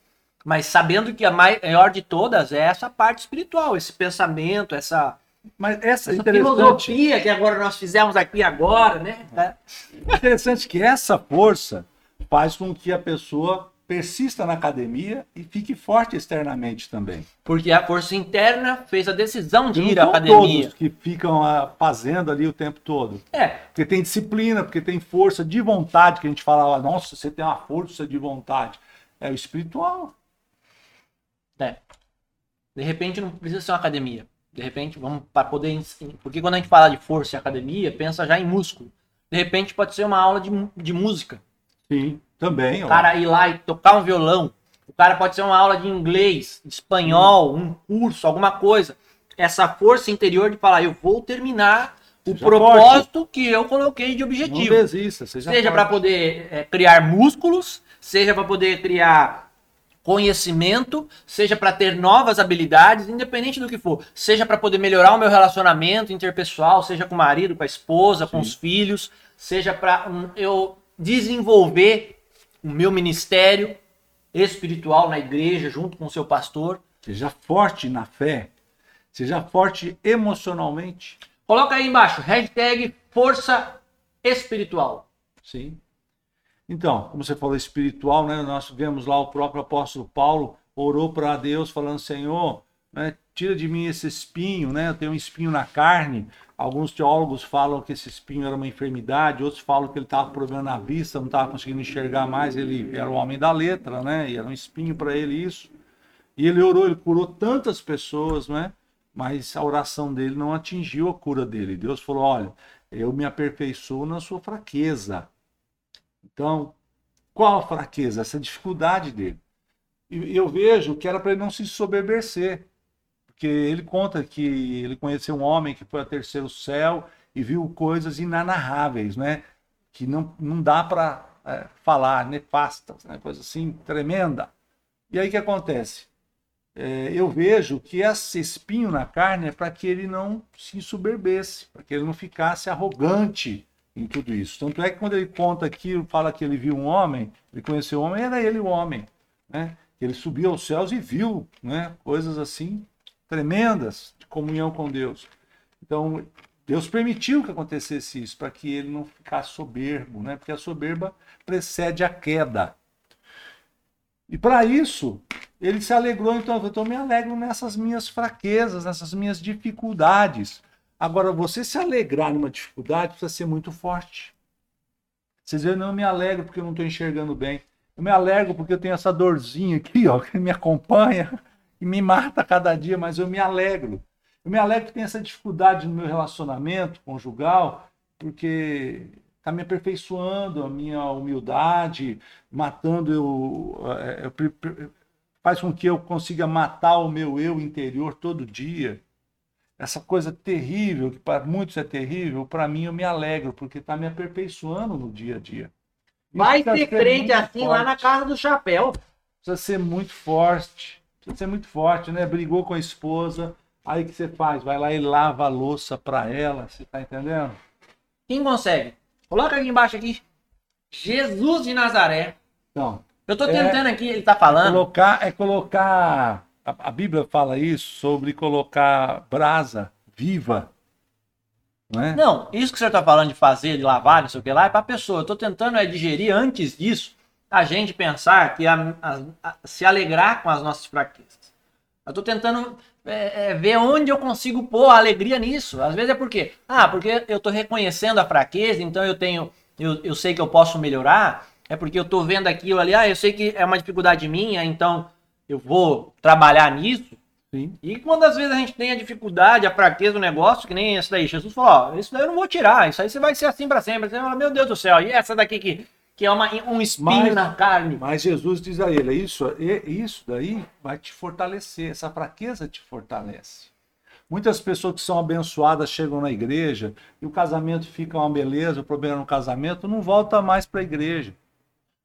mas sabendo que a maior de todas é essa parte espiritual, esse pensamento, essa, mas essa, essa filosofia que agora nós fizemos aqui agora, né? É interessante que essa força faz com que a pessoa persista na academia e fique forte externamente também. Porque a força interna fez a decisão de ir à academia. todos que ficam uh, fazendo ali o tempo todo. É. Porque tem disciplina, porque tem força de vontade, que a gente fala, nossa, você tem uma força de vontade. É o espiritual. É. De repente não precisa ser uma academia. De repente, vamos para poder. Porque quando a gente fala de força e academia, pensa já em músculo. De repente pode ser uma aula de, de música. Sim. Também. O cara ir lá e tocar um violão. O cara pode ser uma aula de inglês, de espanhol, um curso, alguma coisa. Essa força interior de falar, eu vou terminar o seja propósito forte. que eu coloquei de objetivo. Não desista, seja, seja para poder é, criar músculos, seja para poder criar conhecimento, seja para ter novas habilidades, independente do que for, seja para poder melhorar o meu relacionamento interpessoal, seja com o marido, com a esposa, Sim. com os filhos, seja para um, eu desenvolver o meu ministério espiritual na igreja, junto com o seu pastor. Seja forte na fé, seja forte emocionalmente. Coloca aí embaixo, hashtag força espiritual. Sim. Então, como você falou espiritual, né? Nós vemos lá o próprio apóstolo Paulo orou para Deus falando, Senhor, né, tira de mim esse espinho, né? Eu tenho um espinho na carne. Alguns teólogos falam que esse espinho era uma enfermidade, outros falam que ele estava com problema na vista, não estava conseguindo enxergar mais, ele era o homem da letra, né? E era um espinho para ele isso. E ele orou, ele curou tantas pessoas, né? Mas a oração dele não atingiu a cura dele. Deus falou: olha, eu me aperfeiçoo na sua fraqueza. Então, qual a fraqueza? Essa dificuldade dele. E eu vejo que era para ele não se soberbecer porque ele conta que ele conheceu um homem que foi ao terceiro céu e viu coisas inanarráveis, né? Que não, não dá para é, falar, nefastas, né? coisa assim tremenda. E aí o que acontece? É, eu vejo que esse espinho na carne é para que ele não se soberbesse, para que ele não ficasse arrogante em tudo isso. Tanto é que quando ele conta aqui, fala que ele viu um homem, ele conheceu um homem, era ele o homem, né? Ele subiu aos céus e viu, né? Coisas assim tremendas de comunhão com Deus. Então, Deus permitiu que acontecesse isso, para que ele não ficasse soberbo, né? porque a soberba precede a queda. E para isso, ele se alegrou, então, então eu me alegro nessas minhas fraquezas, nessas minhas dificuldades. Agora, você se alegrar numa dificuldade precisa ser muito forte. Vocês veem, não, me alegro porque eu não estou enxergando bem. Eu me alegro porque eu tenho essa dorzinha aqui, ó, que me acompanha e me mata cada dia, mas eu me alegro. Eu me alegro que tem essa dificuldade no meu relacionamento conjugal, porque está me aperfeiçoando a minha humildade, matando eu, é, eu, faz com que eu consiga matar o meu eu interior todo dia. Essa coisa terrível, que para muitos é terrível, para mim eu me alegro, porque está me aperfeiçoando no dia a dia. Vai ser crente assim forte. lá na casa do chapéu. Precisa ser muito forte. Precisa ser muito forte, né? Brigou com a esposa, aí o que você faz? Vai lá e lava a louça para ela, você tá entendendo? Quem consegue? Coloca aqui embaixo aqui. Jesus de Nazaré. Então, eu tô tentando é, aqui, ele tá falando. É colocar, é colocar. A, a, Bíblia fala isso sobre colocar brasa viva. Não, é? não, isso que você tá falando de fazer, de lavar, não sei o que lá, é pra pessoa. Eu tô tentando é digerir antes disso a gente pensar que a, a, a, se alegrar com as nossas fraquezas. Eu tô tentando é, é, ver onde eu consigo pôr a alegria nisso. Às vezes é porque, ah, porque eu estou reconhecendo a fraqueza, então eu tenho, eu, eu sei que eu posso melhorar. É porque eu estou vendo aquilo ali, ah, eu sei que é uma dificuldade minha, então eu vou trabalhar nisso. Sim. E quando às vezes a gente tem a dificuldade, a fraqueza do negócio, que nem essa daí, Jesus falou, ó, isso daí eu não vou tirar, isso aí você vai ser assim para sempre. Você fala, meu Deus do céu, e essa daqui que que é uma, um espinho mas, na carne. Mas Jesus diz a ele: isso, isso daí vai te fortalecer, essa fraqueza te fortalece. Muitas pessoas que são abençoadas chegam na igreja e o casamento fica uma beleza, o problema no casamento não volta mais para a igreja.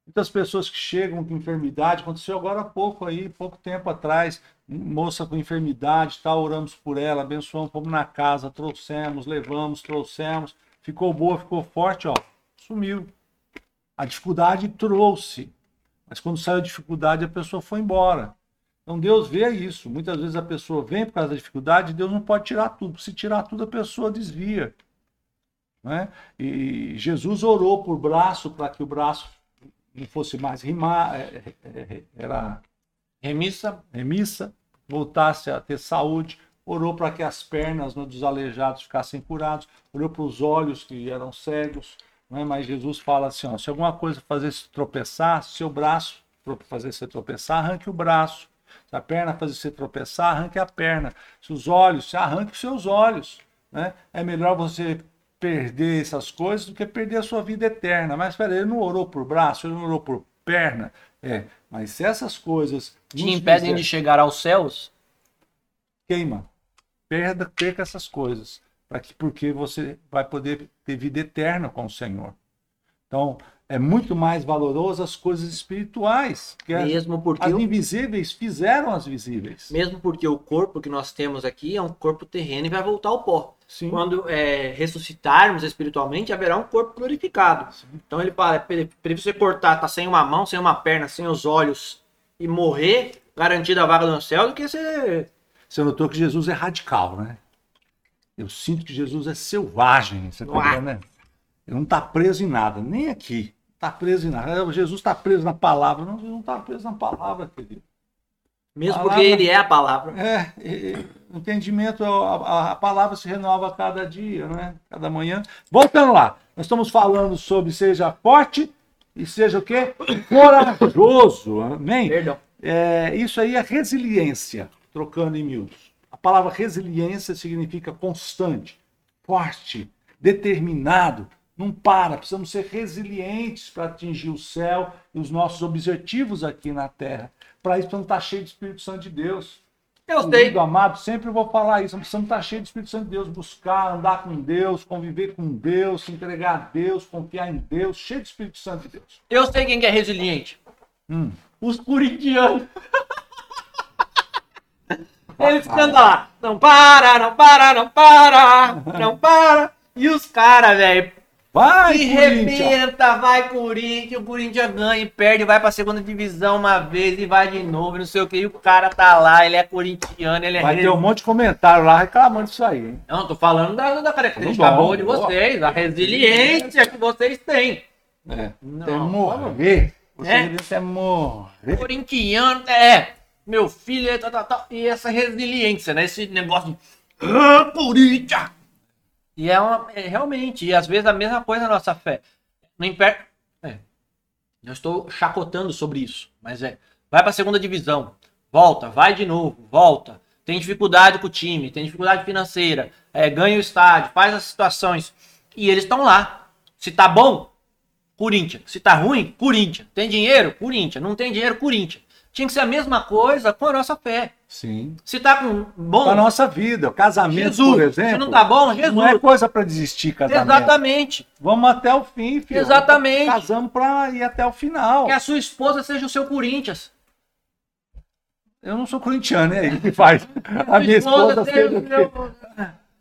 Muitas pessoas que chegam com enfermidade, aconteceu agora há pouco aí, pouco tempo atrás, moça com enfermidade, tá, oramos por ela, abençoamos, fomos na casa, trouxemos, levamos, trouxemos, ficou boa, ficou forte, ó, sumiu. A dificuldade trouxe, mas quando saiu a dificuldade, a pessoa foi embora. Então Deus vê isso. Muitas vezes a pessoa vem por causa da dificuldade, Deus não pode tirar tudo. Se tirar tudo, a pessoa desvia. Né? E Jesus orou por braço para que o braço não fosse mais rimar, é, é, é, era remissa, remissa, voltasse a ter saúde. Orou para que as pernas dos aleijados ficassem curados. Orou para os olhos que eram cegos né? Mas Jesus fala assim: ó, se alguma coisa fazer se tropeçar, seu braço fazer você tropeçar, arranque o braço. Se a perna fazer você tropeçar, arranque a perna. Se os olhos, se arranque os seus olhos. Né? É melhor você perder essas coisas do que perder a sua vida eterna. Mas espera, ele não orou por braço, ele não orou por perna. É, mas se essas coisas te impedem fizer... de chegar aos céus, queima. Perda, perca essas coisas para que porque você vai poder ter vida eterna com o Senhor. Então, é muito mais valoroso as coisas espirituais, que mesmo porque as invisíveis fizeram as visíveis. Mesmo porque o corpo que nós temos aqui é um corpo terreno e vai voltar ao pó. Sim. Quando é, ressuscitarmos espiritualmente, haverá um corpo glorificado. Sim. Então ele fala, para você cortar, tá sem uma mão, sem uma perna, sem os olhos e morrer, garantido a vaga no céu, do que você... Você notou que Jesus é radical, né? Eu sinto que Jesus é selvagem, você tá né? Ele não está preso em nada, nem aqui. Está preso em nada. Jesus está preso na palavra. Não, Jesus não está preso na palavra, querido. Mesmo palavra, porque ele é a palavra. É, é entendimento, a, a, palavra se renova a cada dia, né? Cada manhã. Voltando lá, nós estamos falando sobre seja forte e seja o quê? Corajoso. Amém? Perdão. É, isso aí é resiliência, trocando em miúdos palavra resiliência significa constante, forte, determinado, não para. Precisamos ser resilientes para atingir o céu e os nossos objetivos aqui na terra. Para isso, precisamos estar cheios do Espírito Santo de Deus. Eu sei. amado, sempre vou falar isso. Precisamos estar cheios do Espírito Santo de Deus, buscar, andar com Deus, conviver com Deus, se entregar a Deus, confiar em Deus, cheio do Espírito Santo de Deus. Eu sei quem é resiliente. Hum. Os corintianos. Eles cantam lá, não para, não para, não para, não para. E os caras, velho, Vai, que rebenta, vai Corinthians, o Corinthians ganha e perde, vai pra segunda divisão uma vez e vai de novo, não sei o que. E o cara tá lá, ele é corintiano, ele é. Vai ter um monte de comentário lá reclamando disso aí, hein? Não, tô falando da, da característica boa de vocês, a resiliência que vocês têm. É. Não, tem morrer. Você é. é morrer. Corintiano, é meu filho, tal, tal, tal. E essa resiliência, né? Esse negócio de. Ah, Corinthians! E é, uma, é realmente, e às vezes a mesma coisa na nossa fé. No imper... É, eu estou chacotando sobre isso, mas é. Vai para a segunda divisão, volta, vai de novo, volta. Tem dificuldade com o time, tem dificuldade financeira, é, ganha o estádio, faz as situações. E eles estão lá, Se tá bom, Corinthians. Se tá ruim, Corinthians. Tem dinheiro? Corinthians. Não tem dinheiro, Corinthians. Tinha que ser a mesma coisa com a nossa fé. Sim. Se tá com bom. Com a nossa vida. O casamento, Jesus. por exemplo. Se não tá bom, Jesus. Não é coisa para desistir casamento. Exatamente. Vamos até o fim, filho. Exatamente. Casamos para ir até o final. Que a sua esposa seja o seu Corinthians. Eu não sou corintiano, é ele que faz. A minha esposa seja seja o seu,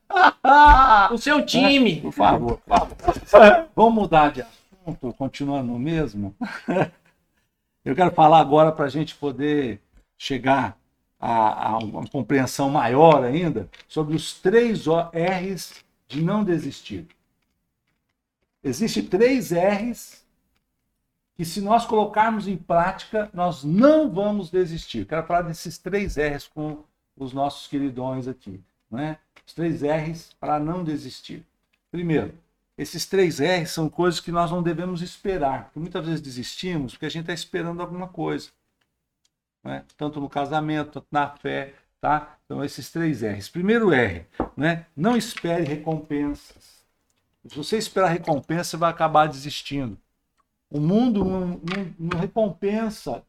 o seu time. Por favor, por favor. Vamos mudar de assunto, continuando no mesmo. Eu quero falar agora para a gente poder chegar a, a, uma compreensão maior ainda sobre os três R's de não desistir. Existem três R's que, se nós colocarmos em prática, nós não vamos desistir. Quero falar desses três R's com os nossos queridões aqui. Né? Os três R's para não desistir. Primeiro, esses três R's são coisas que nós não devemos esperar. Muitas vezes desistimos porque a gente está esperando alguma coisa. Né? Tanto no casamento, tanto na fé. Tá? Então, esses três R's. Primeiro R, né? não espere recompensas. Se você esperar recompensa, você vai acabar desistindo. O mundo não, não, não recompensa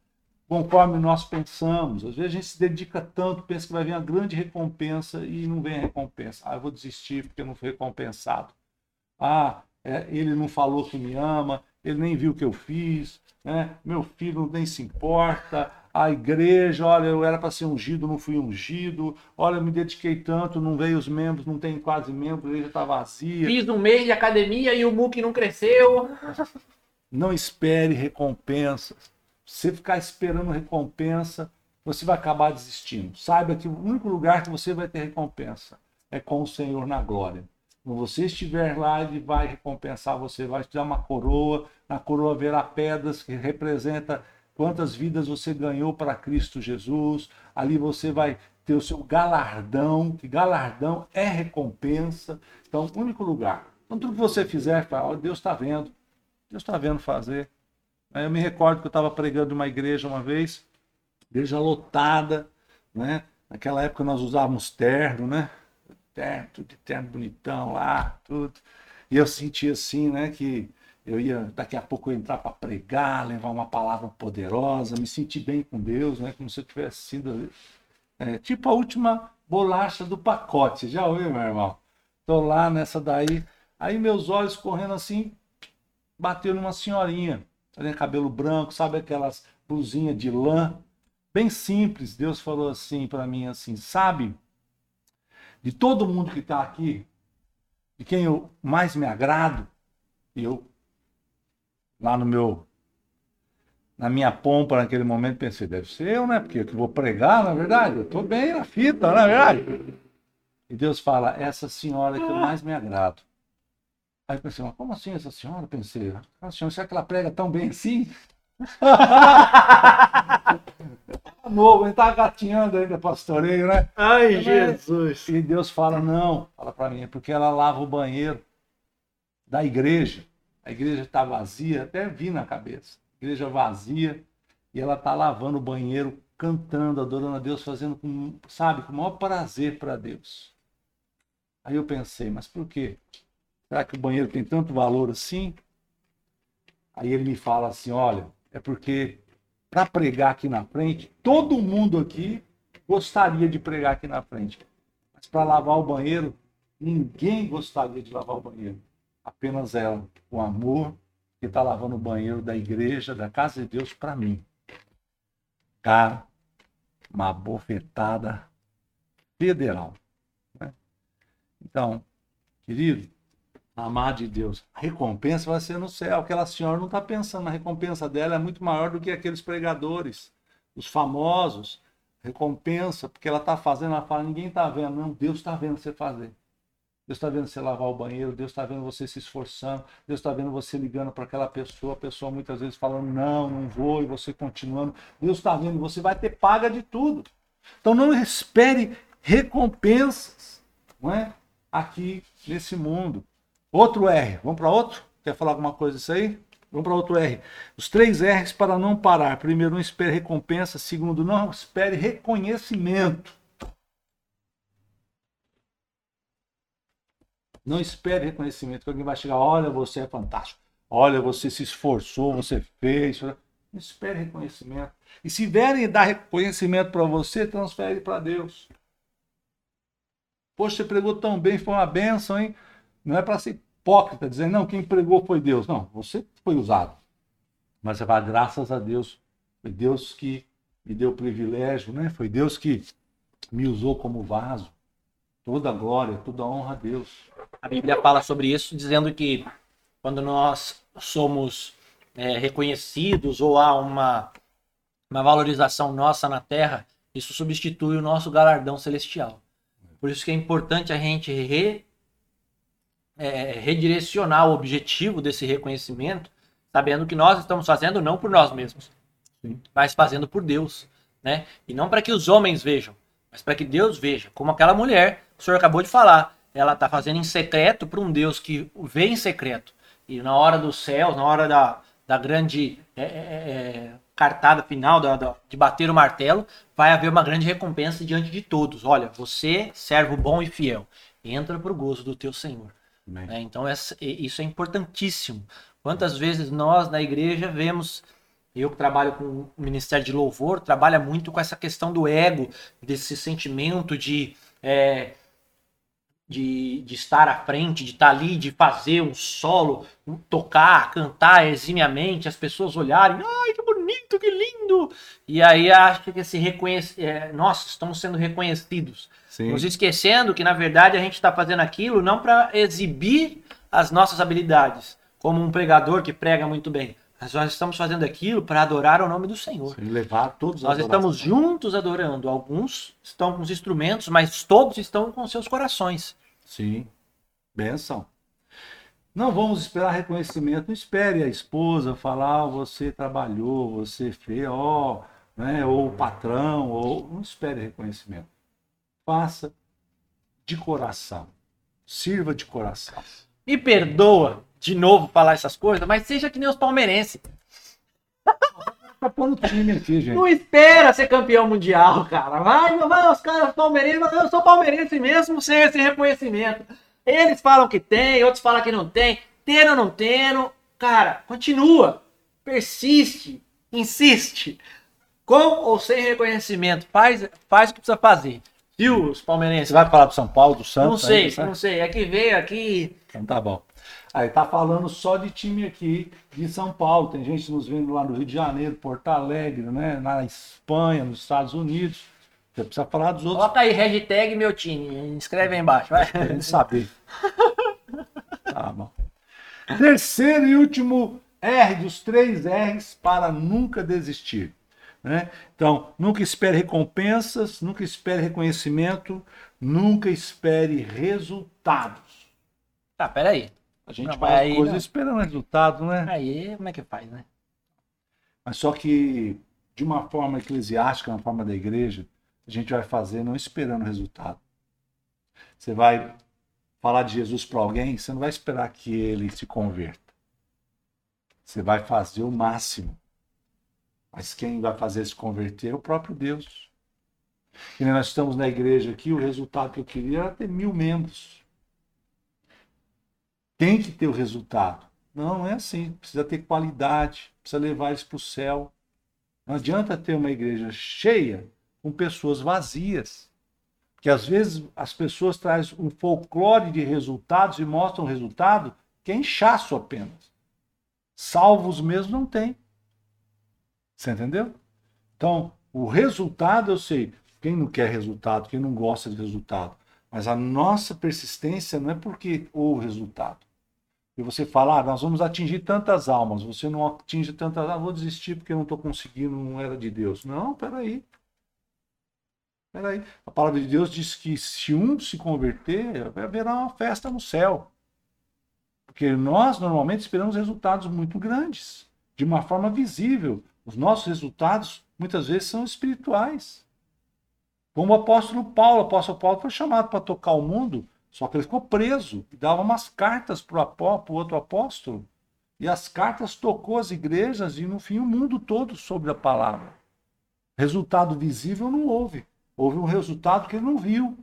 conforme nós pensamos. Às vezes a gente se dedica tanto, pensa que vai vir uma grande recompensa e não vem a recompensa. Ah, eu vou desistir porque eu não fui recompensado. Ah, é, ele não falou que me ama, ele nem viu o que eu fiz, né? meu filho nem se importa, a igreja, olha, eu era para ser ungido, não fui ungido, olha, eu me dediquei tanto, não veio os membros, não tem quase membros, a igreja está vazia. Fiz um mês de academia e o MOOC não cresceu. Não espere recompensas. Se você ficar esperando recompensa, você vai acabar desistindo. Saiba que o único lugar que você vai ter recompensa é com o Senhor na glória. Quando você estiver lá, ele vai recompensar você, vai te dar uma coroa. Na coroa haverá pedras que representa quantas vidas você ganhou para Cristo Jesus. Ali você vai ter o seu galardão, que galardão é recompensa. Então, único lugar. Então, tudo que você fizer, Deus está vendo. Deus está vendo fazer. Eu me recordo que eu estava pregando uma igreja uma vez, igreja lotada, né? Naquela época nós usávamos terno, né? Terno, de terno bonitão lá, tudo. E eu senti assim, né, que eu ia, daqui a pouco entrar para pregar, levar uma palavra poderosa, me sentir bem com Deus, né? Como se eu tivesse sido é, tipo a última bolacha do pacote. Já ouviu, meu irmão? Tô lá nessa daí. Aí meus olhos correndo assim, bateu numa senhorinha. Cabelo branco, sabe aquelas blusinhas de lã? Bem simples. Deus falou assim para mim assim, sabe? De todo mundo que está aqui, de quem eu mais me agrado, eu lá no meu na minha pompa naquele momento pensei, deve ser eu, né? Porque eu que vou pregar, na verdade, eu estou bem na fita, na verdade. E Deus fala, essa senhora que eu mais me agrado. Aí eu pensei, mas como assim essa senhora? Pensei, a senhora, será que ela prega tão bem assim? Novo, ele tá gatinhando ainda, pastoreio, né? Ai, Jesus. E Deus fala, não, fala para mim, é porque ela lava o banheiro da igreja. A igreja está vazia, até vi na cabeça. Igreja vazia, e ela tá lavando o banheiro, cantando, adorando a Deus, fazendo com, sabe, com o maior prazer para Deus. Aí eu pensei, mas por quê? Será que o banheiro tem tanto valor assim? Aí ele me fala assim: olha, é porque para pregar aqui na frente, todo mundo aqui gostaria de pregar aqui na frente. Mas para lavar o banheiro, ninguém gostaria de lavar o banheiro. Apenas ela, o amor que está lavando o banheiro da igreja, da casa de Deus para mim. Cara, uma bofetada federal. Né? Então, querido, amar de Deus. A recompensa vai ser no céu. Aquela senhora não está pensando, a recompensa dela é muito maior do que aqueles pregadores, os famosos. Recompensa, porque ela está fazendo, ela fala, ninguém está vendo. Não, Deus está vendo você fazer. Deus está vendo você lavar o banheiro, Deus está vendo você se esforçando, Deus está vendo você ligando para aquela pessoa, a pessoa muitas vezes falando, não, não vou, e você continuando. Deus está vendo, você vai ter paga de tudo. Então não espere recompensas não é? aqui nesse mundo. Outro R. Vamos para outro? Quer falar alguma coisa disso aí? Vamos para outro R. Os três R's para não parar. Primeiro, não espere recompensa. Segundo, não espere reconhecimento. Não espere reconhecimento, que alguém vai chegar, olha, você é fantástico. Olha, você se esforçou, você fez. Não espere reconhecimento. E se vierem dar reconhecimento para você, transfere para Deus. Poxa, você pregou tão bem, foi uma benção, hein? Não é para ser hipócrita, dizendo, não, quem pregou foi Deus. Não, você foi usado. Mas você vai, graças a Deus, foi Deus que me deu privilégio, né? Foi Deus que me usou como vaso. Toda glória, toda honra a Deus. A Bíblia fala sobre isso, dizendo que quando nós somos é, reconhecidos ou há uma, uma valorização nossa na terra, isso substitui o nosso galardão celestial. Por isso que é importante a gente re, é, redirecionar o objetivo desse reconhecimento, sabendo que nós estamos fazendo não por nós mesmos, Sim. mas fazendo por Deus. Né? E não para que os homens vejam, mas para que Deus veja. Como aquela mulher, o senhor acabou de falar, ela está fazendo em secreto para um Deus que vê em secreto. E na hora do céu, na hora da, da grande é, é, é, cartada final, da, da, de bater o martelo, vai haver uma grande recompensa diante de todos. Olha, você, servo bom e fiel, entra para o gozo do teu Senhor. É, então, essa, isso é importantíssimo. Quantas vezes nós na igreja vemos, eu que trabalho com o Ministério de Louvor, trabalha muito com essa questão do ego, desse sentimento de. É, de, de estar à frente, de estar ali, de fazer um solo, tocar, cantar eximiamente, as pessoas olharem, ai que bonito, que lindo! E aí acho que se reconhece, é, nossa, estamos sendo reconhecidos. Sim. Nos esquecendo que na verdade a gente está fazendo aquilo não para exibir as nossas habilidades, como um pregador que prega muito bem. Mas nós estamos fazendo aquilo para adorar o nome do Senhor. Sim, levar todos Nós estamos juntos adorando. Alguns estão com os instrumentos, mas todos estão com seus corações. Sim. Benção. Não vamos esperar reconhecimento. Não espere a esposa falar, oh, você trabalhou, você fez, ó, oh, né? ou o patrão, ou. Não espere reconhecimento. Faça de coração. Sirva de coração. Me perdoa de novo falar essas coisas, mas seja que nem os palmeirenses. Tá pondo time aqui, gente. Não espera ser campeão mundial, cara. Vai, vai, os caras palmeirenses, eu sou palmeirense mesmo sem esse reconhecimento. Eles falam que tem, outros falam que não tem. Tendo ou não tendo, cara, continua. Persiste, insiste. Com ou sem reconhecimento, faz, faz o que precisa fazer. Viu, os palmeirenses? Você vai falar pro São Paulo, do Santos? Não sei, aí, não sei. É que veio aqui. Então tá bom. Aí tá falando só de time aqui de São Paulo. Tem gente nos vendo lá no Rio de Janeiro, Porto Alegre, né? Na Espanha, nos Estados Unidos. Você precisa falar dos outros. Bota aí, hashtag meu time. Escreve aí embaixo, vai. Querendo saber. tá bom. Terceiro e último R dos três R's para nunca desistir. Né? Então, nunca espere recompensas, nunca espere reconhecimento, nunca espere resultados. Tá, peraí. A gente não, faz não... esperando resultado, né? Aí, como é que faz, né? Mas só que, de uma forma eclesiástica, na forma da igreja, a gente vai fazer não esperando resultado. Você vai falar de Jesus para alguém, você não vai esperar que ele se converta. Você vai fazer o máximo. Mas quem vai fazer se converter é o próprio Deus. E nós estamos na igreja aqui, o resultado que eu queria era ter mil membros. Tem que ter o resultado. Não, não é assim. Precisa ter qualidade, precisa levar eles para o céu. Não adianta ter uma igreja cheia com pessoas vazias. Porque às vezes as pessoas trazem um folclore de resultados e mostram resultado que é inchaço apenas. Salvos mesmo não tem. Você entendeu? Então, o resultado eu sei. Quem não quer resultado, quem não gosta de resultado. Mas a nossa persistência não é porque houve resultado e você fala, ah, nós vamos atingir tantas almas, você não atinge tantas almas, ah, vou desistir porque não estou conseguindo, não era de Deus. Não, peraí. Peraí. A palavra de Deus diz que se um se converter, haverá uma festa no céu. Porque nós normalmente esperamos resultados muito grandes, de uma forma visível. Os nossos resultados muitas vezes são espirituais. Como o apóstolo Paulo, o apóstolo Paulo foi chamado para tocar o mundo só que ele ficou preso e dava umas cartas para o outro apóstolo. E as cartas tocou as igrejas e, no fim, o mundo todo sobre a palavra. Resultado visível não houve. Houve um resultado que ele não viu.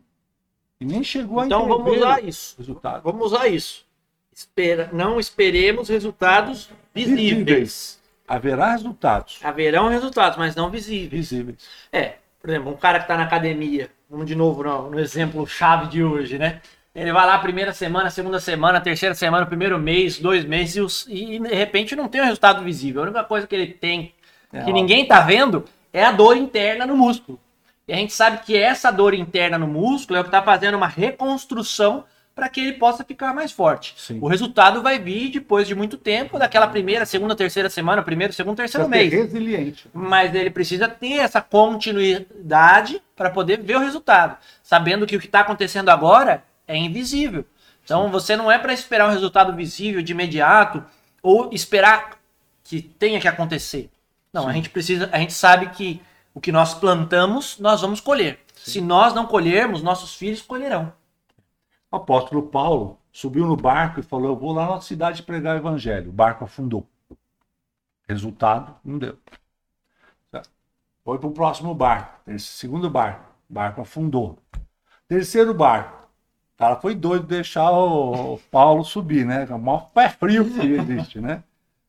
E nem chegou então, a Então vamos usar isso. Resultado. Vamos usar isso. Espera, não esperemos resultados visíveis. visíveis. Haverá resultados. Haverão resultados, mas não visíveis. Visíveis. É, por exemplo, um cara que está na academia, vamos de novo no, no exemplo chave de hoje, né? Ele vai lá primeira semana, segunda semana, terceira semana, primeiro mês, dois meses e, e de repente não tem um resultado visível. A única coisa que ele tem, é que ninguém está vendo, é a dor interna no músculo. E a gente sabe que essa dor interna no músculo é o que está fazendo uma reconstrução para que ele possa ficar mais forte. Sim. O resultado vai vir depois de muito tempo, daquela primeira, segunda, terceira semana, primeiro, segundo, terceiro mês. resiliente. Mas ele precisa ter essa continuidade para poder ver o resultado, sabendo que o que está acontecendo agora é invisível. Então Sim. você não é para esperar um resultado visível de imediato ou esperar que tenha que acontecer. Não, Sim. a gente precisa, a gente sabe que o que nós plantamos, nós vamos colher. Se nós não colhermos, nossos filhos colherão. O apóstolo Paulo subiu no barco e falou: Eu vou lá na cidade pregar o evangelho. O barco afundou. Resultado: não deu. Foi para o próximo barco. Segundo barco. O barco afundou. Terceiro barco. O cara foi doido deixar o Paulo subir, né? O maior pé frio que existe, né?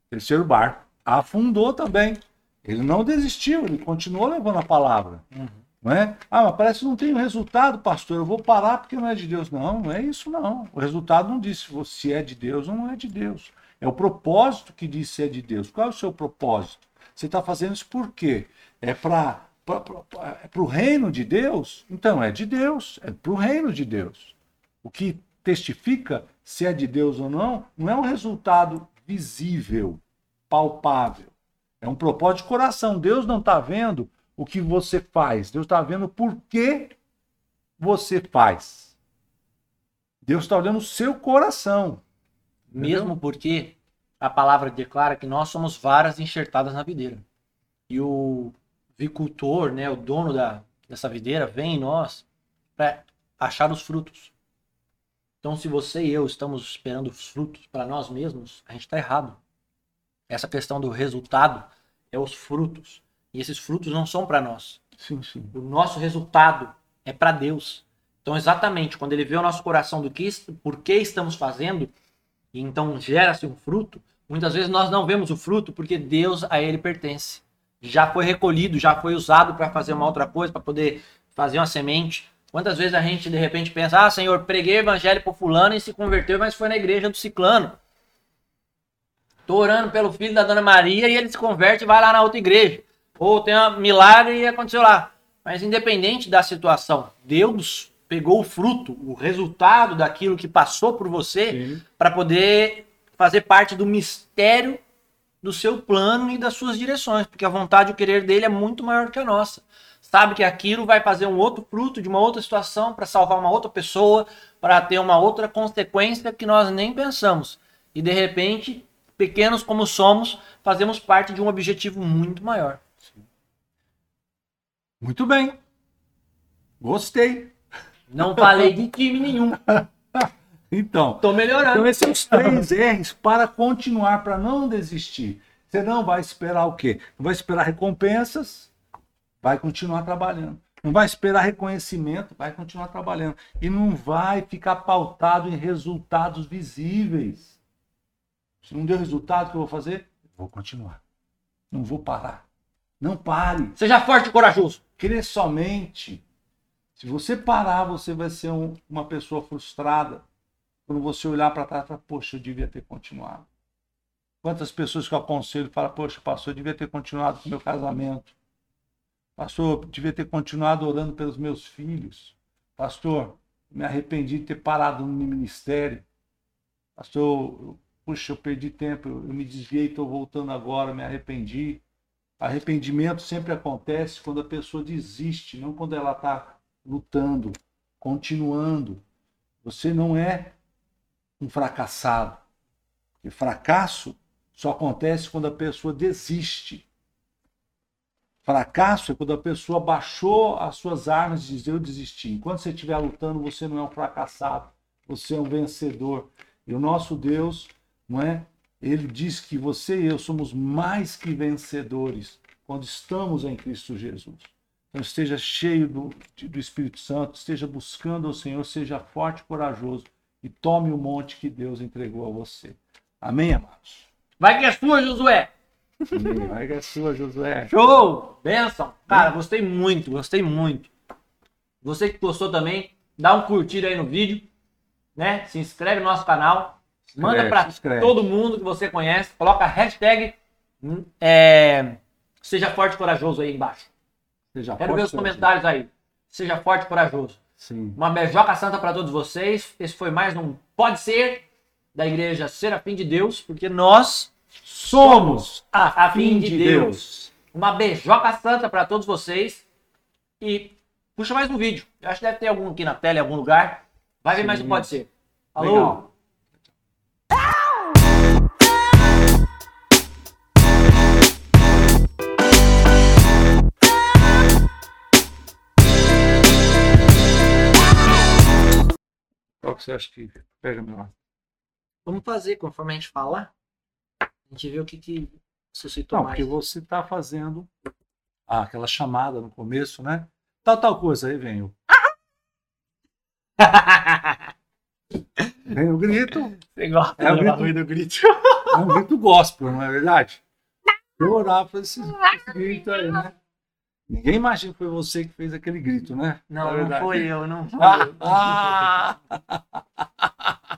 Terceiro barco. Afundou também. Ele não desistiu, ele continuou levando a palavra. Uhum. Não é? Ah, mas parece que não tem resultado, pastor. Eu vou parar porque não é de Deus. Não, não é isso não. O resultado não diz se é de Deus ou não é de Deus. É o propósito que diz se é de Deus. Qual é o seu propósito? Você está fazendo isso por quê? É para é o reino de Deus? Então é de Deus, é para o reino de Deus. O que testifica se é de Deus ou não, não é um resultado visível, palpável. É um propósito de coração. Deus não está vendo o que você faz. Deus está vendo por que você faz. Deus está olhando o seu coração. Mesmo entendeu? porque a palavra declara que nós somos varas enxertadas na videira. E o vicultor, né, o dono da, dessa videira, vem em nós para achar os frutos. Então, se você e eu estamos esperando os frutos para nós mesmos, a gente está errado. Essa questão do resultado é os frutos. E esses frutos não são para nós. Sim, sim. O nosso resultado é para Deus. Então, exatamente, quando ele vê o nosso coração do que, por que estamos fazendo, e então gera-se um fruto, muitas vezes nós não vemos o fruto porque Deus a ele pertence. Já foi recolhido, já foi usado para fazer uma outra coisa, para poder fazer uma semente. Quantas vezes a gente de repente pensa, ah, Senhor, preguei o evangelho para fulano e se converteu, mas foi na igreja do ciclano. Tô orando pelo filho da Dona Maria e ele se converte e vai lá na outra igreja. Ou tem um milagre e aconteceu lá. Mas independente da situação, Deus pegou o fruto, o resultado daquilo que passou por você para poder fazer parte do mistério do seu plano e das suas direções, porque a vontade e o querer dele é muito maior que a nossa. Sabe que aquilo vai fazer um outro fruto de uma outra situação para salvar uma outra pessoa, para ter uma outra consequência que nós nem pensamos. E de repente pequenos como somos, fazemos parte de um objetivo muito maior. Muito bem. Gostei. Não falei de time nenhum. então, tô melhorando. Então, esses são os três R's para continuar, para não desistir. Você não vai esperar o quê? Não vai esperar recompensas, vai continuar trabalhando. Não vai esperar reconhecimento, vai continuar trabalhando. E não vai ficar pautado em resultados visíveis. Se não deu resultado, o que eu vou fazer? Vou continuar. Não vou parar. Não pare. Seja forte e corajoso. Crê somente. Se você parar, você vai ser um, uma pessoa frustrada. Quando você olhar para trás falar, poxa, eu devia ter continuado. Quantas pessoas que eu aconselho falam, poxa, pastor, eu devia ter continuado com o meu casamento. Pastor, eu devia ter continuado orando pelos meus filhos. Pastor, me arrependi de ter parado no ministério. Pastor, puxa, eu perdi tempo, eu me desviei, estou voltando agora, me arrependi. Arrependimento sempre acontece quando a pessoa desiste, não quando ela está lutando, continuando. Você não é um fracassado. E fracasso só acontece quando a pessoa desiste. Fracasso é quando a pessoa baixou as suas armas e diz: Eu desisti. Enquanto você estiver lutando, você não é um fracassado, você é um vencedor. E o nosso Deus não é? Ele diz que você e eu somos mais que vencedores quando estamos em Cristo Jesus. Então esteja cheio do, do Espírito Santo, esteja buscando ao Senhor, seja forte e corajoso e tome o monte que Deus entregou a você. Amém, amados? Vai que é sua, Josué! Amém. Vai que é sua, Josué. Show! Benção! Cara, gostei muito, gostei muito. Você que gostou também, dá um curtir aí no vídeo, né? Se inscreve no nosso canal, manda inscreve. todo mundo que você conhece, coloca a hashtag hum, é, Seja Forte e Corajoso aí embaixo. Seja Quero ver forte, os Senhor. comentários aí. Seja Forte e Corajoso. Sim. Uma beijoca santa para todos vocês. Esse foi mais um Pode Ser da Igreja Serafim de Deus, porque nós somos a fim de Deus. Uma beijoca santa para todos vocês. E puxa mais um vídeo. Eu acho que deve ter algum aqui na tela, em algum lugar. Vai ver mais um Sim. Pode Ser. Alô? Legal. Qual que você acha que pega melhor? Vamos fazer conforme a gente falar. A gente vê o que, que suscitou Não, mais. porque você está fazendo ah, aquela chamada no começo, né? Tal, tal coisa, aí vem o, vem o grito, Você gosta É o do grito. do grito. é um grito gospel, não é verdade? Eu orava para esse, esse grito aí, né? Ninguém imagina que foi você que fez aquele grito, né? Não, não foi eu, não foi eu.